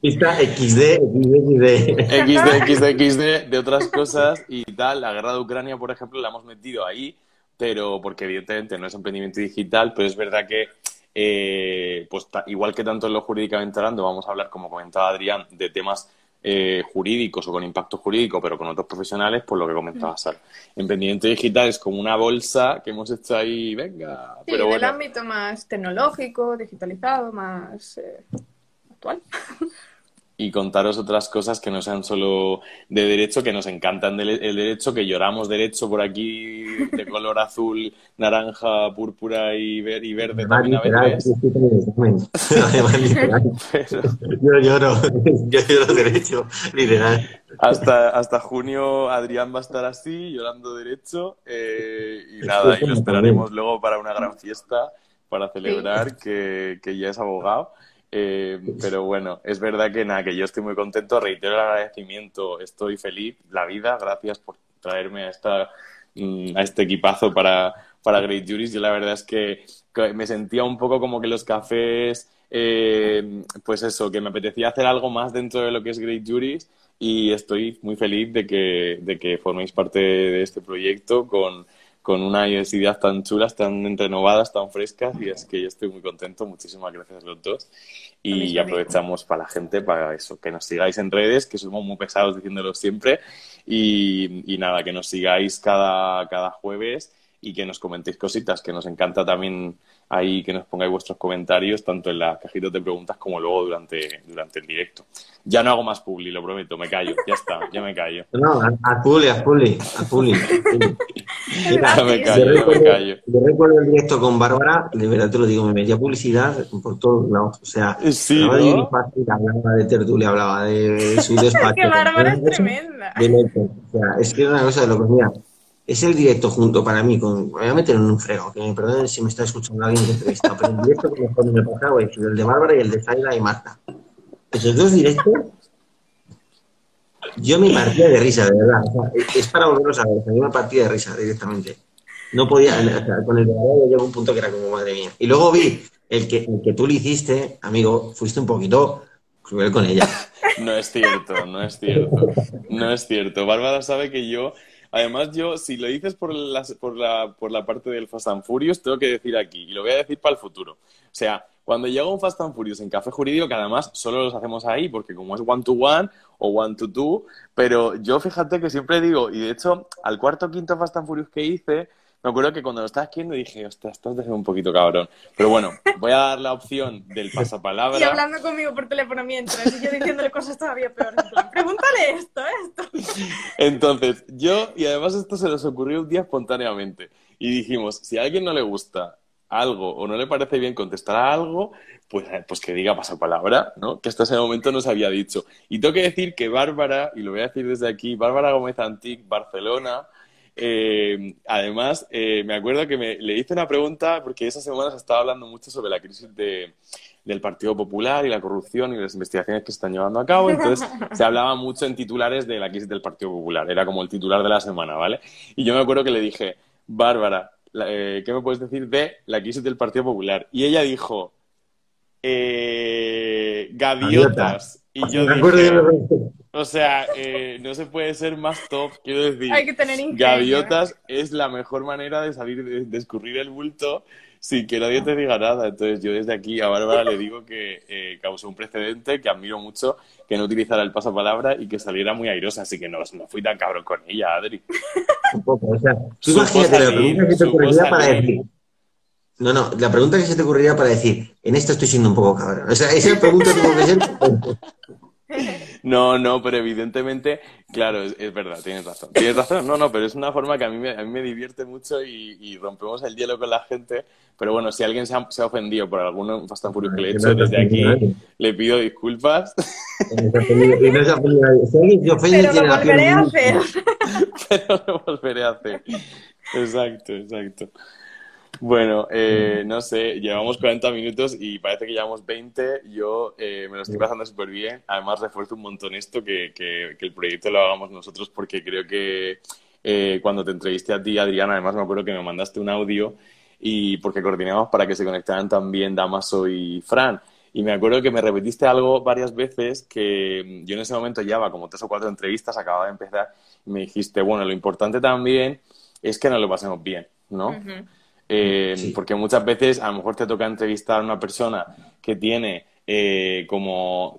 pista XD, XD, XD. XD, XD, de otras cosas y tal. La guerra de Ucrania, por ejemplo, la hemos metido ahí, pero porque evidentemente no es emprendimiento digital, pero es verdad que eh, pues igual que tanto en lo jurídicamente hablando, vamos a hablar, como comentaba Adrián, de temas eh, jurídicos o con impacto jurídico, pero con otros profesionales, por lo que comentaba mm. Sara. Emprendimiento digital es como una bolsa que hemos hecho ahí, venga. Sí, pero bueno. ámbito más tecnológico, digitalizado, más eh, actual. Y contaros otras cosas que no sean solo de derecho, que nos encantan el derecho, que lloramos derecho por aquí de color azul, naranja, púrpura y, verde también a veces. Yo lloro, yo lloro derecho, literal. Hasta, hasta junio Adrián va a estar así, llorando derecho, eh, y nada, y lo esperaremos luego para una gran fiesta para celebrar que, que ya es abogado. Eh, pero bueno, es verdad que nada, que yo estoy muy contento, reitero el agradecimiento, estoy feliz, la vida, gracias por traerme a, esta, mm, a este equipazo para, para Great Juries. Yo la verdad es que me sentía un poco como que los cafés, eh, pues eso, que me apetecía hacer algo más dentro de lo que es Great Juries y estoy muy feliz de que, de que forméis parte de este proyecto con, con unas ideas tan chulas, tan renovadas, tan frescas, y es que yo estoy muy contento. Muchísimas gracias a los dos. Y aprovechamos para la gente, para eso, que nos sigáis en redes, que somos muy pesados diciéndolo siempre, y, y nada, que nos sigáis cada, cada jueves y que nos comentéis cositas, que nos encanta también ahí que nos pongáis vuestros comentarios, tanto en las cajitas de preguntas como luego durante, durante el directo. Ya no hago más publi, lo prometo, me callo, ya está, ya me callo. No, a, publi, a publi, a publi. ya me callo, ya me callo. Yo recuerdo el directo con Bárbara, de verdad te lo digo, me metía publicidad por todos lados. O sea, sí, hablaba de hablaba de tertulia, hablaba de su despacho. que Bárbara es tremenda. o sea, es que era una cosa de lo que mira, es el directo junto para mí con. Voy a meter en un frego, que me perdonen si me está escuchando alguien que entrevista, pero el directo que mejor me pasaba es el de Bárbara y el de Zaira y Marta. Esos dos directos, yo me partía de risa, de verdad. es para volverlos a ver, a mí me de risa directamente. No podía, con el de Bárbara llegó un punto que era como madre mía. Y luego vi el que, el que tú le hiciste, amigo, fuiste un poquito cruel con ella. No es cierto, no es cierto. No es cierto. Bárbara sabe que yo Además, yo, si lo dices por la, por, la, por la parte del Fast and Furious, tengo que decir aquí, y lo voy a decir para el futuro. O sea, cuando llega un Fast and Furious en Café Jurídico, que además solo los hacemos ahí, porque como es one to one o one to two, pero yo fíjate que siempre digo, y de hecho, al cuarto o quinto Fast and Furious que hice, me acuerdo que cuando lo estaba escribiendo dije, ostras, estás de un poquito cabrón. Pero bueno, voy a dar la opción del pasapalabra. Y hablando conmigo por teléfono mientras, y yo diciéndole cosas todavía peores. pregúntale esto, esto. Entonces, yo, y además esto se nos ocurrió un día espontáneamente. Y dijimos, si a alguien no le gusta algo o no le parece bien contestar a algo, pues, eh, pues que diga pasapalabra, ¿no? Que hasta ese momento no se había dicho. Y tengo que decir que Bárbara, y lo voy a decir desde aquí, Bárbara Gómez Antic, Barcelona, eh, además, eh, me acuerdo que me, le hice una pregunta porque esa semana se estaba hablando mucho sobre la crisis del Partido Popular y la corrupción y las investigaciones que se están llevando a cabo. Entonces, se hablaba mucho en titulares de la crisis del Partido Popular. Era como el titular de la semana, ¿vale? Y yo me acuerdo que le dije, Bárbara, eh, ¿qué me puedes decir de la crisis del Partido Popular? Y ella dijo, gaviotas. Y yo dije, o sea, eh, no se puede ser más top, quiero decir. Hay que tener Gaviotas es la mejor manera de salir, de, escurrir el bulto sin que nadie te diga nada. Entonces, yo desde aquí a Bárbara le digo que eh, causó un precedente, que admiro mucho, que no utilizara el pasapalabra y que saliera muy airosa. Así que no, no fui tan cabrón con ella, Adri. Un poco, o sea, tú imagínate la pregunta que te ocurriría para decir. No, no, la pregunta que se te ocurriría para decir, en esto estoy siendo un poco cabrón. O sea, esa pregunta tuvo que ser. No, no, pero evidentemente, claro, es, verdad, tienes razón. Tienes razón, no, no, pero es una forma que a mí me, a mí me divierte mucho y, rompemos el hielo con la gente. Pero bueno, si alguien se ha, se ha ofendido por algún Fast and Furious que le he hecho desde aquí, le pido disculpas. Pero lo volveré a hacer. Pero lo volveré a hacer. Exacto, exacto. Bueno, eh, no sé, llevamos 40 minutos y parece que llevamos 20. Yo eh, me lo estoy pasando súper bien. Además, refuerzo un montón esto, que, que, el proyecto lo hagamos nosotros, porque creo que eh, cuando te entrevisté a ti, Adriana, además me acuerdo que me mandaste un audio y porque coordinamos para que se conectaran también Damaso y Fran. Y me acuerdo que me repetiste algo varias veces que yo en ese momento llevaba como tres o cuatro entrevistas, acababa de empezar, y me dijiste, bueno, lo importante también es que nos lo pasemos bien, ¿no? Eh, porque muchas veces a lo mejor te toca entrevistar a una persona que tiene eh, como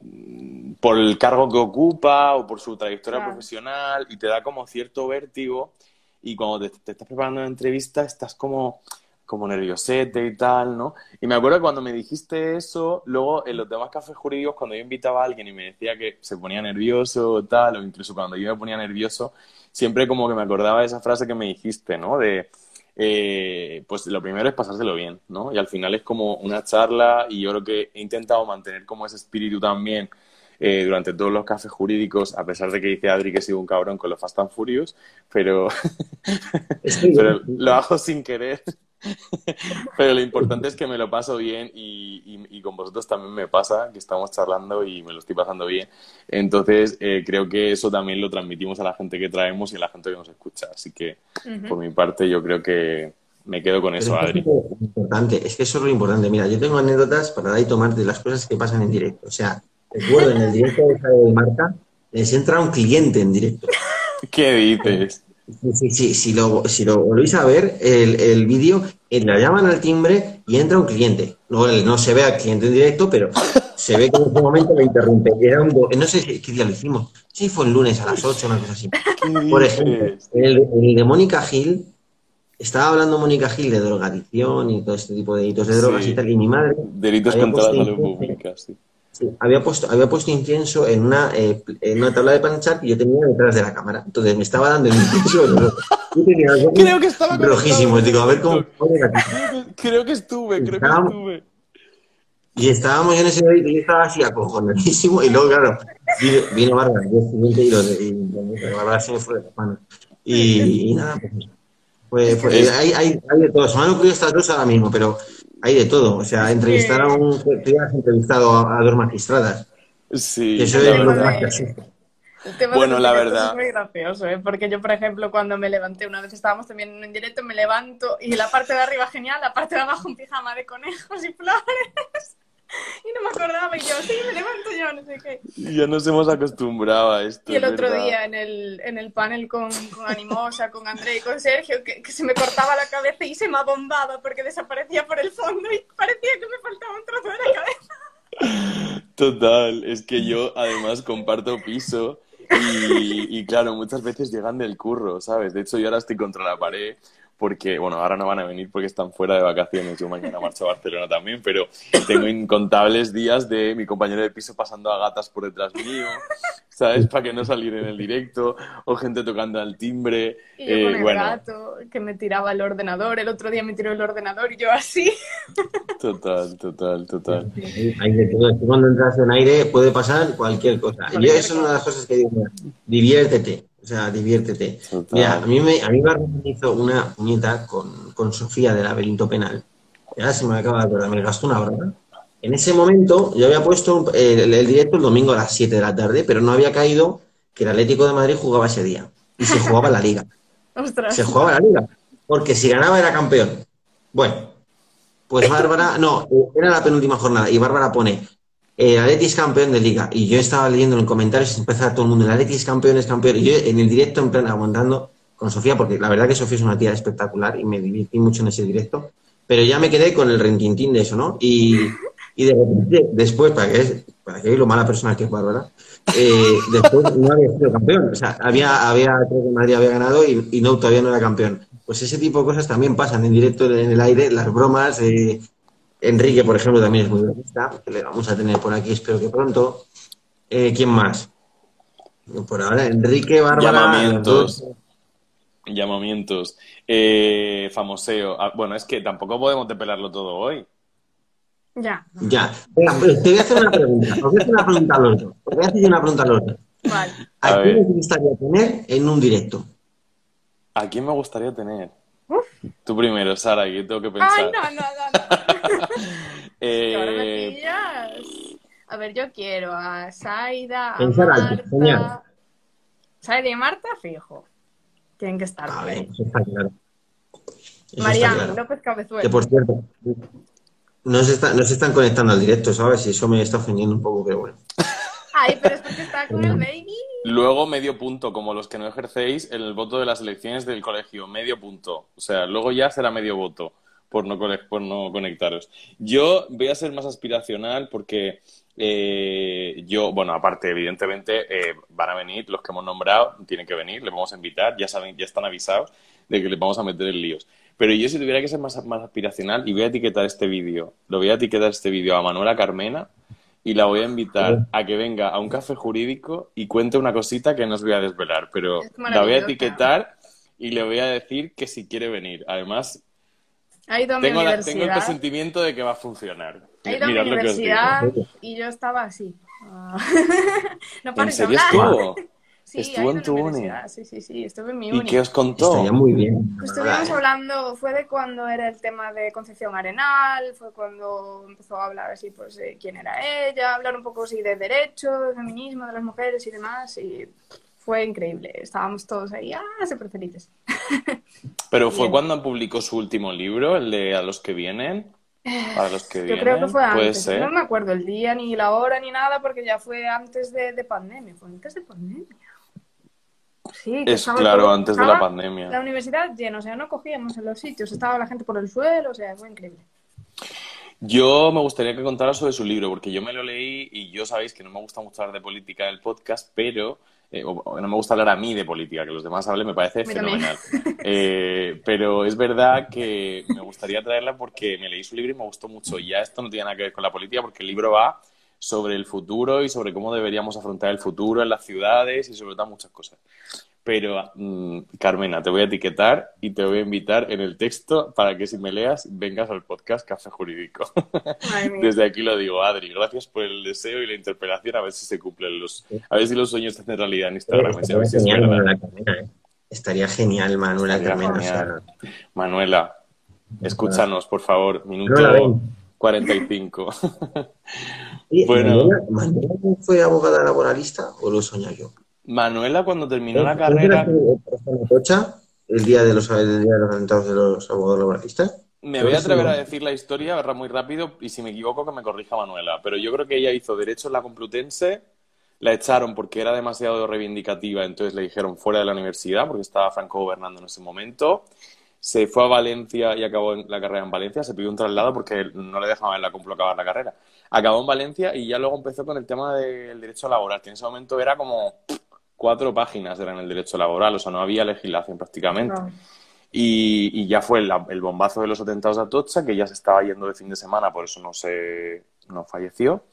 por el cargo que ocupa o por su trayectoria profesional y te da como cierto vértigo y cuando te, estás preparando una entrevista estás como como nerviosete y tal, ¿no? Y me acuerdo que cuando me dijiste eso, luego en los demás cafés jurídicos, cuando yo invitaba a alguien y me decía que se ponía nervioso o tal, o incluso cuando yo me ponía nervioso, siempre como que me acordaba de esa frase que me dijiste, ¿no? De, eh, pues lo primero es pasárselo bien, ¿no? Y al final es como una charla y yo creo que he intentado mantener como ese espíritu también eh, durante todos los cafés jurídicos, a pesar de que dice Adri que sido un cabrón con los Fast and Furious, pero, pero lo hago sin querer. Pero lo importante es que me lo paso bien y, con vosotros también me pasa, que estamos charlando y me lo estoy pasando bien. Entonces, eh, creo que eso también lo transmitimos a la gente que traemos y a la gente que nos escucha. Así que, por mi parte, yo creo que me quedo con eso, Adri. Es importante, es que eso es lo importante. Mira, yo tengo anécdotas para dar y tomar de las cosas que pasan en directo. O sea, recuerdo en el directo de Marta, les entra un cliente en directo. ¿Qué dices? Sí, sí, sí, si lo, si lo volvéis a ver, el, el vídeo, la llaman al timbre y entra un cliente. No, no se ve al cliente en directo, pero se ve que en ese momento lo interrumpe. Era un, no sé si- qué día lo hicimos. Sí, fue el lunes a las 8, una cosa así. Por ejemplo, el, el de Mónica Gil, estaba hablando Mónica Gil de drogadicción y todo este tipo de delitos de drogas Sí. y tal, y mi madre Delitos contra la salud pública, sí. Sí, había puesto, había puesto incienso en una, eh, en una tabla de planchar que yo tenía detrás de la cámara. Entonces me estaba dando el incienso. yo los ojos Creo que estaba conectado Digo, a ver cómo. Creo que- estuve, creo que estuve. Y estábamos en ese momento y yo estaba así acojonadísimo. Y luego, claro, vino, vino Bárbara y, lo y Bárbara se me fue de las manos. Y, y nada, pues. pues, pues, Es- hay, hay, hay de todo. Se me han ocurrido estas dos ahora mismo, pero hay de todo. O sea, entrevistar a un. Tú ya has entrevistado a, a dos magistradas. Sí, Que eso es lo más. El tema Bueno, la verdad. Es muy gracioso, ¿eh? Porque yo, por ejemplo, cuando me levanté, una vez estábamos también en un directo, me levanto y la parte de arriba genial, la parte de abajo un pijama de conejos y flores. Y no me acordaba y yo, sí, me levanto yo, no sé qué. Ya nos hemos acostumbrado a esto. Y el otro verdad. día en el, en el panel con, con Animosa, con André y con Sergio, que, que se me cortaba la cabeza y se me abombaba porque desaparecía por el fondo y parecía que me faltaba un trozo de la cabeza. Total, es que yo además comparto piso y, y claro, muchas veces llegan del curro, ¿sabes? De hecho, yo ahora estoy contra la pared porque, bueno, ahora no van a venir porque están fuera de vacaciones, yo mañana marcho a Barcelona también, pero tengo incontables días de mi compañero de piso pasando a gatas por detrás mío, ¿sabes? Para que no salir en el directo, o gente tocando al timbre, Y yo eh, con el bueno, gato que me tiraba el ordenador, el otro día me tiró el ordenador y yo así. total, total, total. Hay de todo. Cuando entras en aire puede pasar cualquier cosa. Yo, eso es una de las cosas que digo. Diviértete. O sea, diviértete. Total. Mira, a mí me, a mí Bárbara me hizo una puñeta con, con Sofía del laberinto penal. Ya se me acaba de acordar, me gastó una broma. En ese momento yo había puesto el, el directo el domingo a las 7 de la tarde, pero no había caído que el Atlético de Madrid jugaba ese día. Y se jugaba la liga. Ostras. Se jugaba la liga. Porque si ganaba era campeón. Bueno, pues Bárbara, no, era la penúltima jornada y Bárbara pone, el Atleti es campeón de liga. Y yo estaba leyendo en comentarios y empezaba todo el mundo, el Atleti es campeón, es campeón. Y yo en el directo, en plan, aguantando con Sofía, porque la verdad que Sofía es una tía espectacular y me divertí mucho en ese directo. Pero ya me quedé con el rentintín de eso, ¿no? Y, y de repente, después, para que, para que lo mala persona que es Bárbara, eh, después no había sido campeón. O sea, había, había, creo que Madrid había ganado y, y no, todavía no era campeón. Pues ese tipo de cosas también pasan en directo, en el aire, las bromas. eh, Enrique, por ejemplo, también es muy bromista, que le vamos a tener por aquí, espero que pronto. Eh, ¿Quién más? Por ahora, Enrique, Bárbara. Llamamientos. Llamamientos. Eh, famoseo. Ah, bueno, es que tampoco podemos depelarlo todo hoy. Ya, Ya. Venga, pues, te voy a hacer una pregunta. Os voy a hacer una pregunta a los dos. Os voy a hacer una pregunta a los dos. vale. A ¿A quién os gustaría tener en un directo? ¿A quién me gustaría tener? Tú primero, Sara, que yo tengo que pensar. Ay, no, no, no, no. Eh, Que. A ver, yo quiero a Saida, a Pensar alto, genial. Marta. Saida y Marta, fijo. Tienen que estar. A ver, eso está claro. Eso está Mariano, claro. López Que Cabezuela. por cierto, no se, está- no se están conectando al directo, ¿sabes? Y eso me está ofendiendo un poco, pero bueno. Ay, pero es porque está con el baby. Luego medio punto, como los que no ejercéis el voto de las elecciones del colegio, medio punto. O sea, luego ya será medio voto por no, por no conectaros. Yo voy a ser más aspiracional porque eh, yo, bueno, aparte, evidentemente, eh, van a venir los que hemos nombrado, tienen que venir, les vamos a invitar, ya saben, ya están avisados de que les vamos a meter en líos. Pero yo si tuviera que ser más, más aspiracional y voy a etiquetar este vídeo, lo voy a etiquetar este vídeo a Manuela Carmena y la voy a invitar a que venga a un café jurídico y cuente una cosita que no os voy a desvelar, pero la voy a etiquetar y le voy a decir que si quiere venir. Además, Ha ido a mi tengo, la- tengo el presentimiento de que va a funcionar. Ha ido a mi Mirad lo que os digo. universidad y yo estaba así. Ah. no ¿En pares de serio hablar. estuvo? Sí, Estuvo en tu uni. Sí, sí, sí, estuve en mi ¿Y uni. qué os contó? Estaría muy bien. Estuvimos ¿verdad? hablando, fue de cuando era el tema de Concepción Arenal, fue cuando empezó a hablar así, pues, de quién era ella, hablar un poco así de derecho, de feminismo, de las mujeres y demás, y fue increíble. Estábamos todos ahí, ah, súper felices. Pero fue Bien. cuando publicó su último libro, el de A los que vienen. A los que Yo vienen. creo que fue antes, ser. no me acuerdo el día, ni la hora, ni nada, porque ya fue antes de, de pandemia, fue antes de pandemia. Sí, que Es claro, todo- antes de la pandemia. La universidad llena, o sea, no cogíamos en los sitios, estaba la gente por el suelo, o sea, fue increíble. Yo me gustaría que contara sobre su libro, porque yo me lo leí y yo sabéis que no me gusta mucho hablar de política en el podcast, pero eh, o- no me gusta hablar a mí de política, que los demás hablen me parece fenomenal. Eh, pero es verdad que me gustaría traerla porque me leí su libro y me gustó mucho. Y ya esto no tiene nada que ver con la política, porque el libro va sobre el futuro y sobre cómo deberíamos afrontar el futuro en las ciudades y sobre todo muchas cosas. Pero, mm, Carmena, te voy a etiquetar y te voy a invitar en el texto para que si me leas vengas al podcast Café Jurídico. Desde aquí lo digo, Adri, gracias por el deseo y la interpelación, a ver si se cumplen los, a ver si los sueños se hacen realidad en Instagram, y a Estaría ver si es genial, verdad. Manuela Carmena, ¿eh? Estaría genial, Manuela Estaría Carmena. o sea, genial. Manuela, escúchanos, por favor, minuto Manuela, ven. 45. Oye, Bueno. ¿Manuela, fue abogada laboralista o lo soña yo? Manuela, cuando terminó la ¿No carrera, Atocha, el día de los, el día de los atentados de los abogados laboralistas? me voy a atrever a decir la historia ahora muy rápido y si me equivoco que me corrija Manuela, pero yo creo que ella hizo Derecho en la Complutense, la echaron porque era demasiado reivindicativa, entonces le dijeron fuera de la universidad porque estaba Franco gobernando en ese momento. Se fue a Valencia y acabó la carrera en Valencia, se pidió un traslado porque no le dejaban en la Complu acabar la carrera. Acabó en Valencia y ya luego empezó con el tema del derecho laboral, que en ese momento era como cuatro páginas eran el derecho laboral, o sea, no había legislación prácticamente. No. Y, y ya fue la- el bombazo de los atentados de Atocha, que ya se estaba yendo de fin de semana, por eso no se no falleció.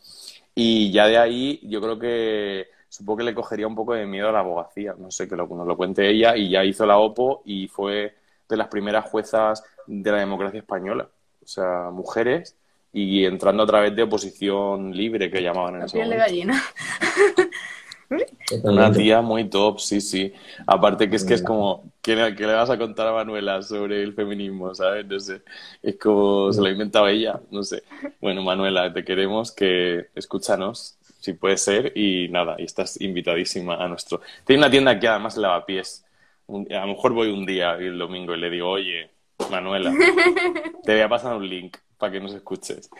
Y ya de ahí yo creo que supongo que le cogería un poco de miedo a la abogacía, no sé, que lo, nos lo cuente ella, y ya hizo la OPO y fue de las primeras juezas de la democracia española, o sea, mujeres, y entrando a través de oposición libre, que llamaban en La ese piel de momento. gallina. Una tía muy top, sí, sí. Aparte que es que es como, ¿qué le, qué le vas a contar a Manuela sobre el feminismo, sabes? No sé, es como se lo ha inventado ella, no sé. Bueno, Manuela, te queremos que escúchanos, si puede ser, y nada, y estás invitadísima a nuestro... Tiene una tienda aquí además Lavapiés. A lo mejor voy un día el domingo y le digo, oye, Manuela, te voy a pasar un link para que nos escuches.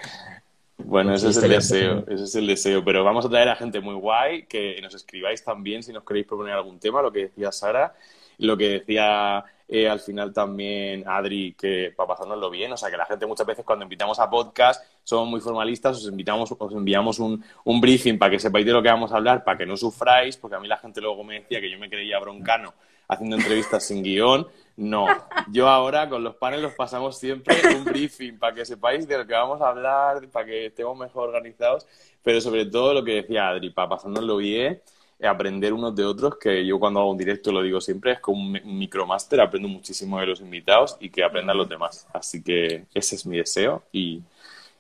Bueno, ese es el deseo, ese es el deseo. Pero vamos a traer a gente muy guay, que nos escribáis también si nos queréis proponer algún tema, lo que decía Sara, lo que decía eh, al final también Adri, que para pasárnoslo bien, o sea, que la gente muchas veces cuando invitamos a podcast somos muy formalistas, os invitamos, os enviamos un, un briefing para que sepáis de lo que vamos a hablar, para que no sufráis, porque a mí la gente luego me decía que yo me creía broncano haciendo entrevistas sin guion. No, yo ahora con los paneles los pasamos siempre un briefing para que sepáis de lo que vamos a hablar, para que estemos mejor organizados, pero sobre todo lo que decía Adri, para pasárnoslo bien, eh, aprender unos de otros, que yo cuando hago un directo lo digo siempre, es como un, mi- un micromáster, aprendo muchísimo de los invitados y que aprendan los demás. Así que ese es mi deseo y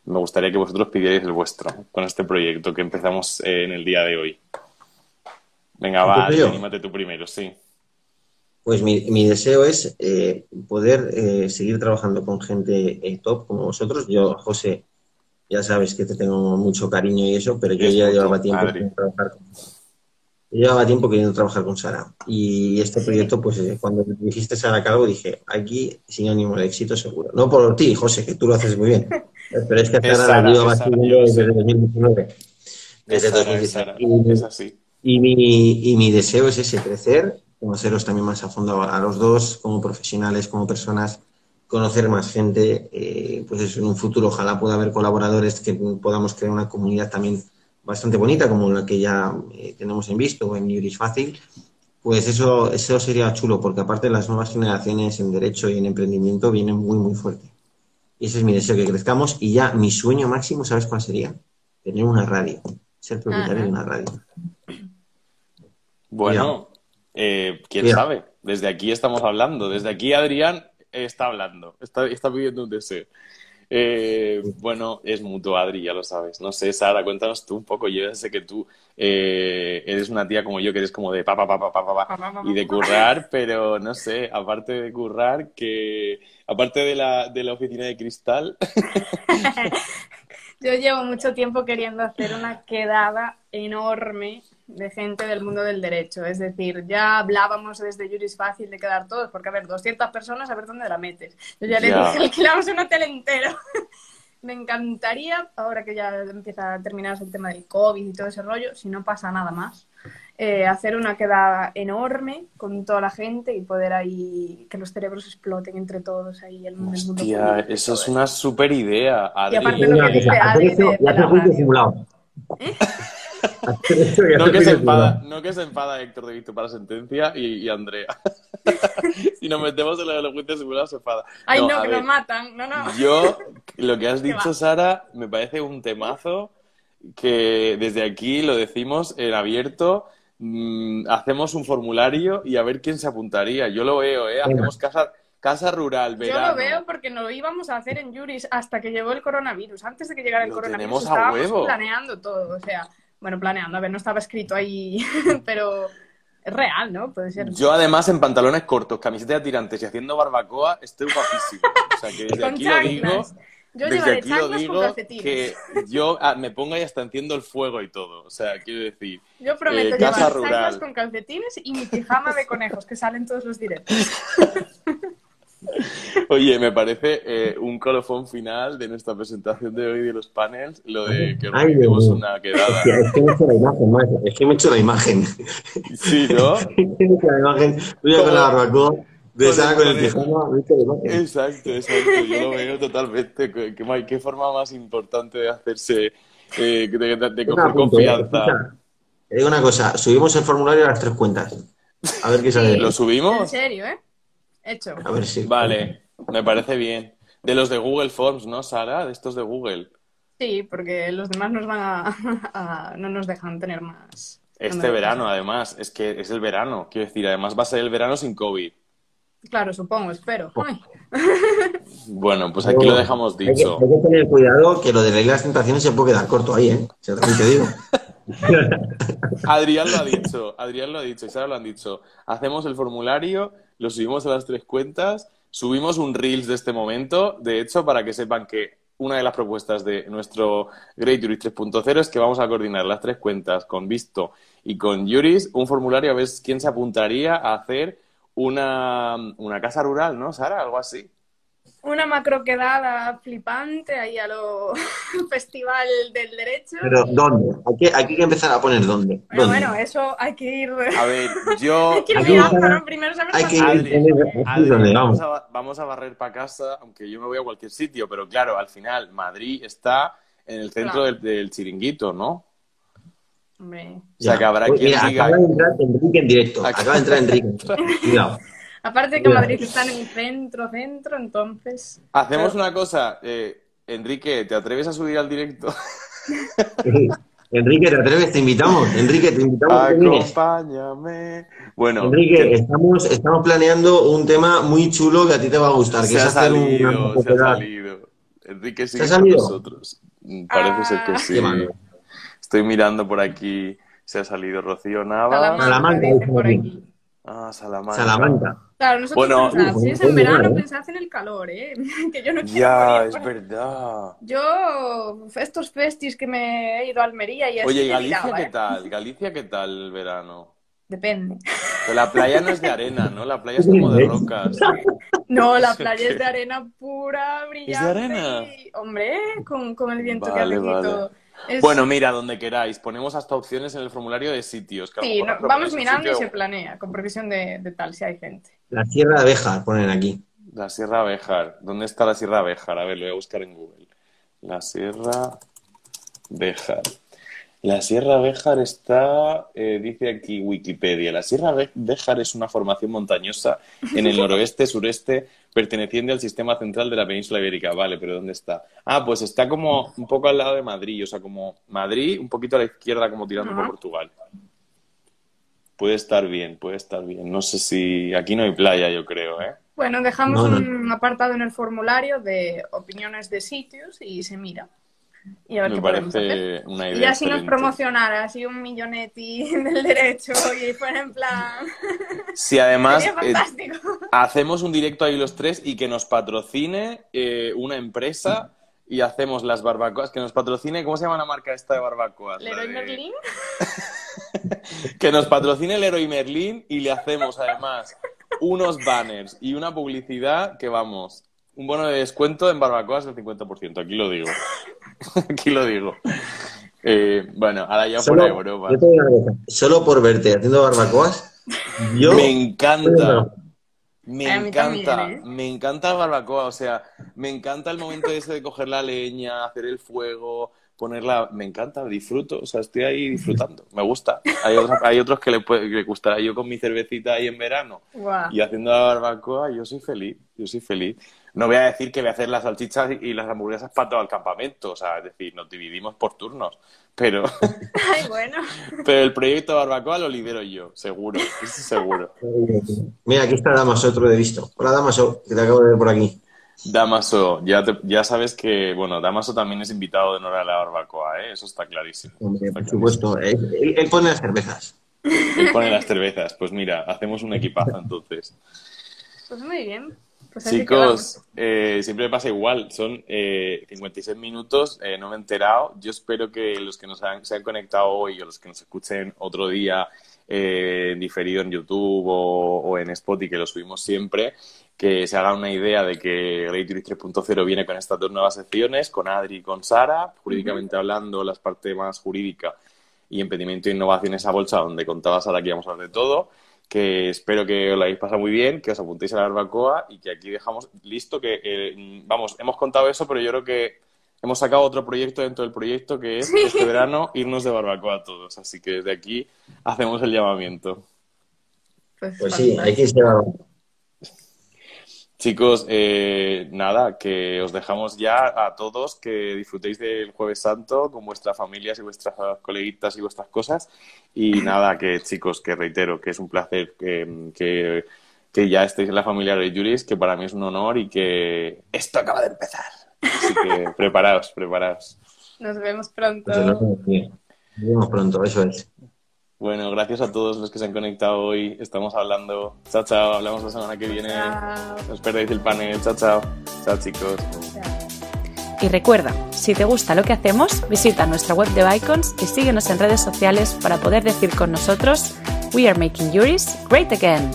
me gustaría que vosotros pidierais el vuestro con este proyecto que empezamos eh, en el día de hoy. Venga, va, anímate tú primero, sí. Pues mi, mi deseo es eh, poder eh, seguir trabajando con gente eh, top como vosotros. Yo, José, ya sabes que te tengo mucho cariño y eso, pero yo Es ya llevaba tiempo queriendo trabajar con, yo llevaba tiempo queriendo trabajar con Sara. Y este proyecto, pues eh, cuando me dijiste Sara Calvo, dije, aquí sinónimo de éxito seguro. No por ti, José, que tú lo haces muy bien. Pero es que Es Sara la llevaba desde sé. 2019. Desde Es Sara, es 2019. Sara, Y- es así. y mi, y mi deseo es ese, crecer, conoceros también más a fondo a los dos, como profesionales, como personas, conocer más gente, eh, pues eso, en un futuro ojalá pueda haber colaboradores que podamos crear una comunidad también bastante bonita, como la que ya eh, tenemos en visto en Juris Fácil. Pues eso, eso sería chulo, porque aparte las nuevas generaciones en derecho y en emprendimiento vienen muy, muy fuerte. Y ese es mi deseo, que crezcamos. Y ya mi sueño máximo, ¿sabes cuál sería? Tener una radio, ser propietario Ajá. de una radio. Bueno, eh, quién Mira. sabe. Desde aquí estamos hablando. Desde aquí Adrián está hablando. Está, está pidiendo un deseo. Eh, bueno, es mutuo, Adri, ya lo sabes. No sé, Sara, cuéntanos tú un poco. Yo ya sé que tú eh, eres una tía como yo, que eres como de pa, pa, pa, pa, pa, pa, pa, y de currar, pero no sé, aparte de currar, que aparte de la, de la oficina de cristal, Yo llevo mucho tiempo queriendo hacer una quedada enorme de gente del mundo del derecho. Es decir, ya hablábamos desde Juris Fácil de quedar todos, porque a ver, 200 personas, a ver dónde la metes. Yo ya le dije, alquilamos un hotel entero. me encantaría, ahora que ya empieza a terminarse el tema del COVID y todo ese rollo, si no pasa nada más, eh, hacer una quedada enorme con toda la gente y poder ahí que los cerebros exploten entre todos ahí el, mundo. Hostia, eso es una super idea. Y aparte lo que dice Adri de, de la radio. ¿Eh? no, que se enfada, no que se enfada Héctor de Víctor para sentencia y, y Andrea. si nos metemos en los juicios simulados se enfada. Ay, no, que nos matan. No, no. Yo, lo que has dicho, Sara, me parece un temazo que desde aquí lo decimos en abierto. Mmm, hacemos un formulario y a ver quién se apuntaría. Yo lo veo, ¿eh? Hacemos casa, casa rural, verano. Yo lo veo porque no lo íbamos a hacer en Juris hasta que llegó el coronavirus. Antes de que llegara el Lo coronavirus tenemos a estábamos huevo. planeando todo. O sea, bueno, planeando, a ver, no estaba escrito ahí, pero es real, ¿no? Puede ser. Yo, además, en pantalones cortos, camiseta de tirantes y haciendo barbacoa, estoy guapísimo. O sea, que desde aquí lo digo. Yo Desde llevaré aquí lo con digo que yo ah, me ponga y hasta enciendo el fuego y todo. O sea, quiero decir, Yo prometo eh, casa llevar rural. con calcetines y mi pijama de conejos que salen todos los directos. oye, me parece eh, un colofón final de nuestra presentación de hoy de los panels, lo de que mío. una quedada. Hostia, es que me he hecho la imagen, más. Es que me he hecho la imagen. Sí, ¿no? Es que me he hecho la imagen tuya con la barbacoa, de Sara con el pijama, me he hecho la imagen. Exacto, exacto. Yo lo veo totalmente. Qué, qué ma- qué forma más importante de hacerse, eh, de, de- de Venga, coger confianza. escucha, Te digo una cosa, subimos el formulario a las tres cuentas. A ver qué sale. ¿Lo En subimos? serio, ¿eh? Hecho. A ver si. Vale, me parece bien. De los de Google Forms, ¿no, Sara? De estos de Google. Sí, porque los demás nos van a, a- no nos dejan tener más. Este verano, además, es que es el verano, quiero decir, además va a ser el verano sin COVID. Claro, supongo, espero. Ay, Bueno, pues aquí lo dejamos Hay que, dicho. hay que tener cuidado que lo de la de las tentaciones se puede quedar corto ahí, ¿eh? O sea, también te digo. Adrián lo ha dicho, Adrián lo ha dicho y Sara lo han dicho. Hacemos el formulario, lo subimos a las tres cuentas, subimos un Reels de este momento, de hecho, para que sepan que una de las propuestas de nuestro Great Juris 3.0 es que vamos a coordinar las tres cuentas con Visto y con Juris, un formulario a ver quién se apuntaría a hacer una, una casa rural, ¿no, Sara? Algo así. Una macro quedada flipante ahí a lo Festival del Derecho. Pero ¿dónde? Hay que, hay que empezar a poner dónde. Bueno, ¿Dónde? bueno, eso hay que ir. A ver, yo... Hay que ir mirando, ¿no? Primero saber hay que ir- Adri, Adri, vamos, a, ba- vamos a barrer para casa, aunque yo me voy a cualquier sitio, pero claro, al final Madrid está en el centro Claro. del, del chiringuito, ¿no? Hombre. O sea, Ya. que habrá Uy, quien mira, diga... Acaba de entrar Enrique en directo. Acaba- Acaba de entrar Enrique. Cuidado. Aparte que. Madrid está en el centro, centro, entonces. Hacemos Pero- una cosa, eh, Enrique, ¿te atreves a subir al directo? Enrique, ¿te atreves? Te invitamos. Enrique, te invitamos. Acompáñame. Bueno, Enrique, que estamos, estamos planeando un tema muy chulo que a ti te va a gustar, que se ha hacer salido, se ha salido. Enrique sigue ha con salido? nosotros. Mm, Parece ser que Ah. sí. Estoy mirando por aquí, se ha salido Rocío Nava. Salamanca, Salamanca. Ah, Salamanca. Salamanca. Claro, nosotros Bueno, si es en verano, bueno, ¿eh? pensad en el calor, ¿eh? que yo no quiero Ya, morir es verdad. Yo, estos festis que me he ido a Almería y así Oye, ¿y Galicia miraba, qué ¿eh? tal? ¿Galicia qué tal el verano? Depende. Pero la playa no es de arena, ¿no? La playa es como de rocas. No, la ¿Eso playa es de arena pura, brillante. arena? y- hombre, con, con el viento que hace vale. todo. Es- Bueno, mira, donde queráis. Ponemos hasta opciones en el formulario de sitios. que sí, no, vamos mirando y se planea, con previsión de, de tal, si hay gente. La Sierra de Abejas ponen aquí. La Sierra Béjar. ¿Dónde está la Sierra Béjar? A ver, lo voy a buscar en Google. La Sierra Béjar. La Sierra Béjar está, eh, dice aquí Wikipedia, la Sierra Bé- Béjar es una formación montañosa en el noroeste, sureste, perteneciente al sistema central de la península ibérica. Vale, pero ¿dónde está? Ah, pues está como un poco al lado de Madrid, o sea, como Madrid, un poquito a la izquierda, como tirando por. Portugal. Puede estar bien, puede estar bien. No sé si... Aquí no hay playa, yo creo, ¿eh? Bueno, dejamos No, no. un apartado en el formulario de opiniones de sitios y se mira. Y a ver Me qué podemos hacer. parece una Y idea ya si nos promocionara así un millonetti del derecho y fuera en plan... Si además eh, hacemos un directo ahí los tres y que nos patrocine eh, una empresa y hacemos las barbacoas, que nos patrocine, ¿cómo se llama la marca esta de barbacoas? Leroy de- Merlin. Que nos patrocine el Héroe Merlin y le hacemos además unos banners y una publicidad que vamos, un bono de descuento en barbacoas del 50%, aquí lo digo. aquí lo digo. Eh, bueno, ahora ya digo una cosa, Solo por verte haciendo barbacoas, yo... Me encanta. Me encanta, también, ¿eh? me encanta la barbacoa, o sea, me encanta el momento ese de coger la leña, hacer el fuego, ponerla, me encanta, disfruto, o sea, estoy ahí disfrutando, me gusta. Hay otros, hay otros que le, puede, que le gustará yo con mi cervecita ahí en verano y haciendo la barbacoa, yo soy feliz, yo soy feliz. No voy a decir que voy a hacer las salchichas y las hamburguesas para todo el campamento, o sea, es decir, nos dividimos por turnos, pero, Ay, bueno. pero el proyecto barbacoa lo lidero yo, seguro, seguro. Mira, aquí está Damaso, otro de visto. Hola, Damaso, que te acabo de ver por aquí. Damaso, ya, te- ya sabes que, bueno, Damaso también es invitado de honor a la barbacoa, ¿eh? Eso está clarísimo. Hombre, Está por clarísimo. supuesto. Él, pone las cervezas. Él pone las cervezas. Pues mira, hacemos un equipazo entonces. Pues muy bien. Pues Chicos, eh, siempre pasa igual. Son eh, 56 minutos, eh, no me he enterado. Yo espero que los que nos han, se han conectado hoy o los que nos escuchen otro día eh, en diferido en YouTube o, o en Spotify, que lo subimos siempre, que se hagan una idea de que Great Tourist 3.0 viene con estas dos nuevas secciones, con Adri y con Sara, jurídicamente hablando, las partes más jurídica y emprendimiento e innovación, esa bolsa donde contaba Sara que íbamos a hablar de todo que espero que os la hayáis pasado muy bien, que os apuntéis a la barbacoa y que aquí dejamos listo que, eh, vamos, hemos contado eso, pero yo creo que hemos sacado otro proyecto dentro del proyecto que es este verano irnos de barbacoa todos. Así que desde aquí hacemos el llamamiento. Pues, Pues sí, hay que irse a Chicos, eh, nada, que os dejamos ya a todos que disfrutéis del Jueves Santo con vuestras familias y vuestras coleguitas y vuestras cosas. Y nada, que chicos, que reitero que es un placer que, que, que ya estéis en la familia de Juris, que para mí es un honor y que esto acaba de empezar. Así que preparaos, preparaos. Nos vemos pronto. Nos vemos pronto, eso es. Bueno, gracias a todos los que se han conectado hoy. Estamos hablando. Chao, chao. Hablamos la semana que viene. Chao. No os perdáis el panel. Chao, chao. Chao, chicos. Y recuerda, si te gusta lo que hacemos, visita nuestra web de Icons y síguenos en redes sociales para poder decir con nosotros We are making Yuris great again.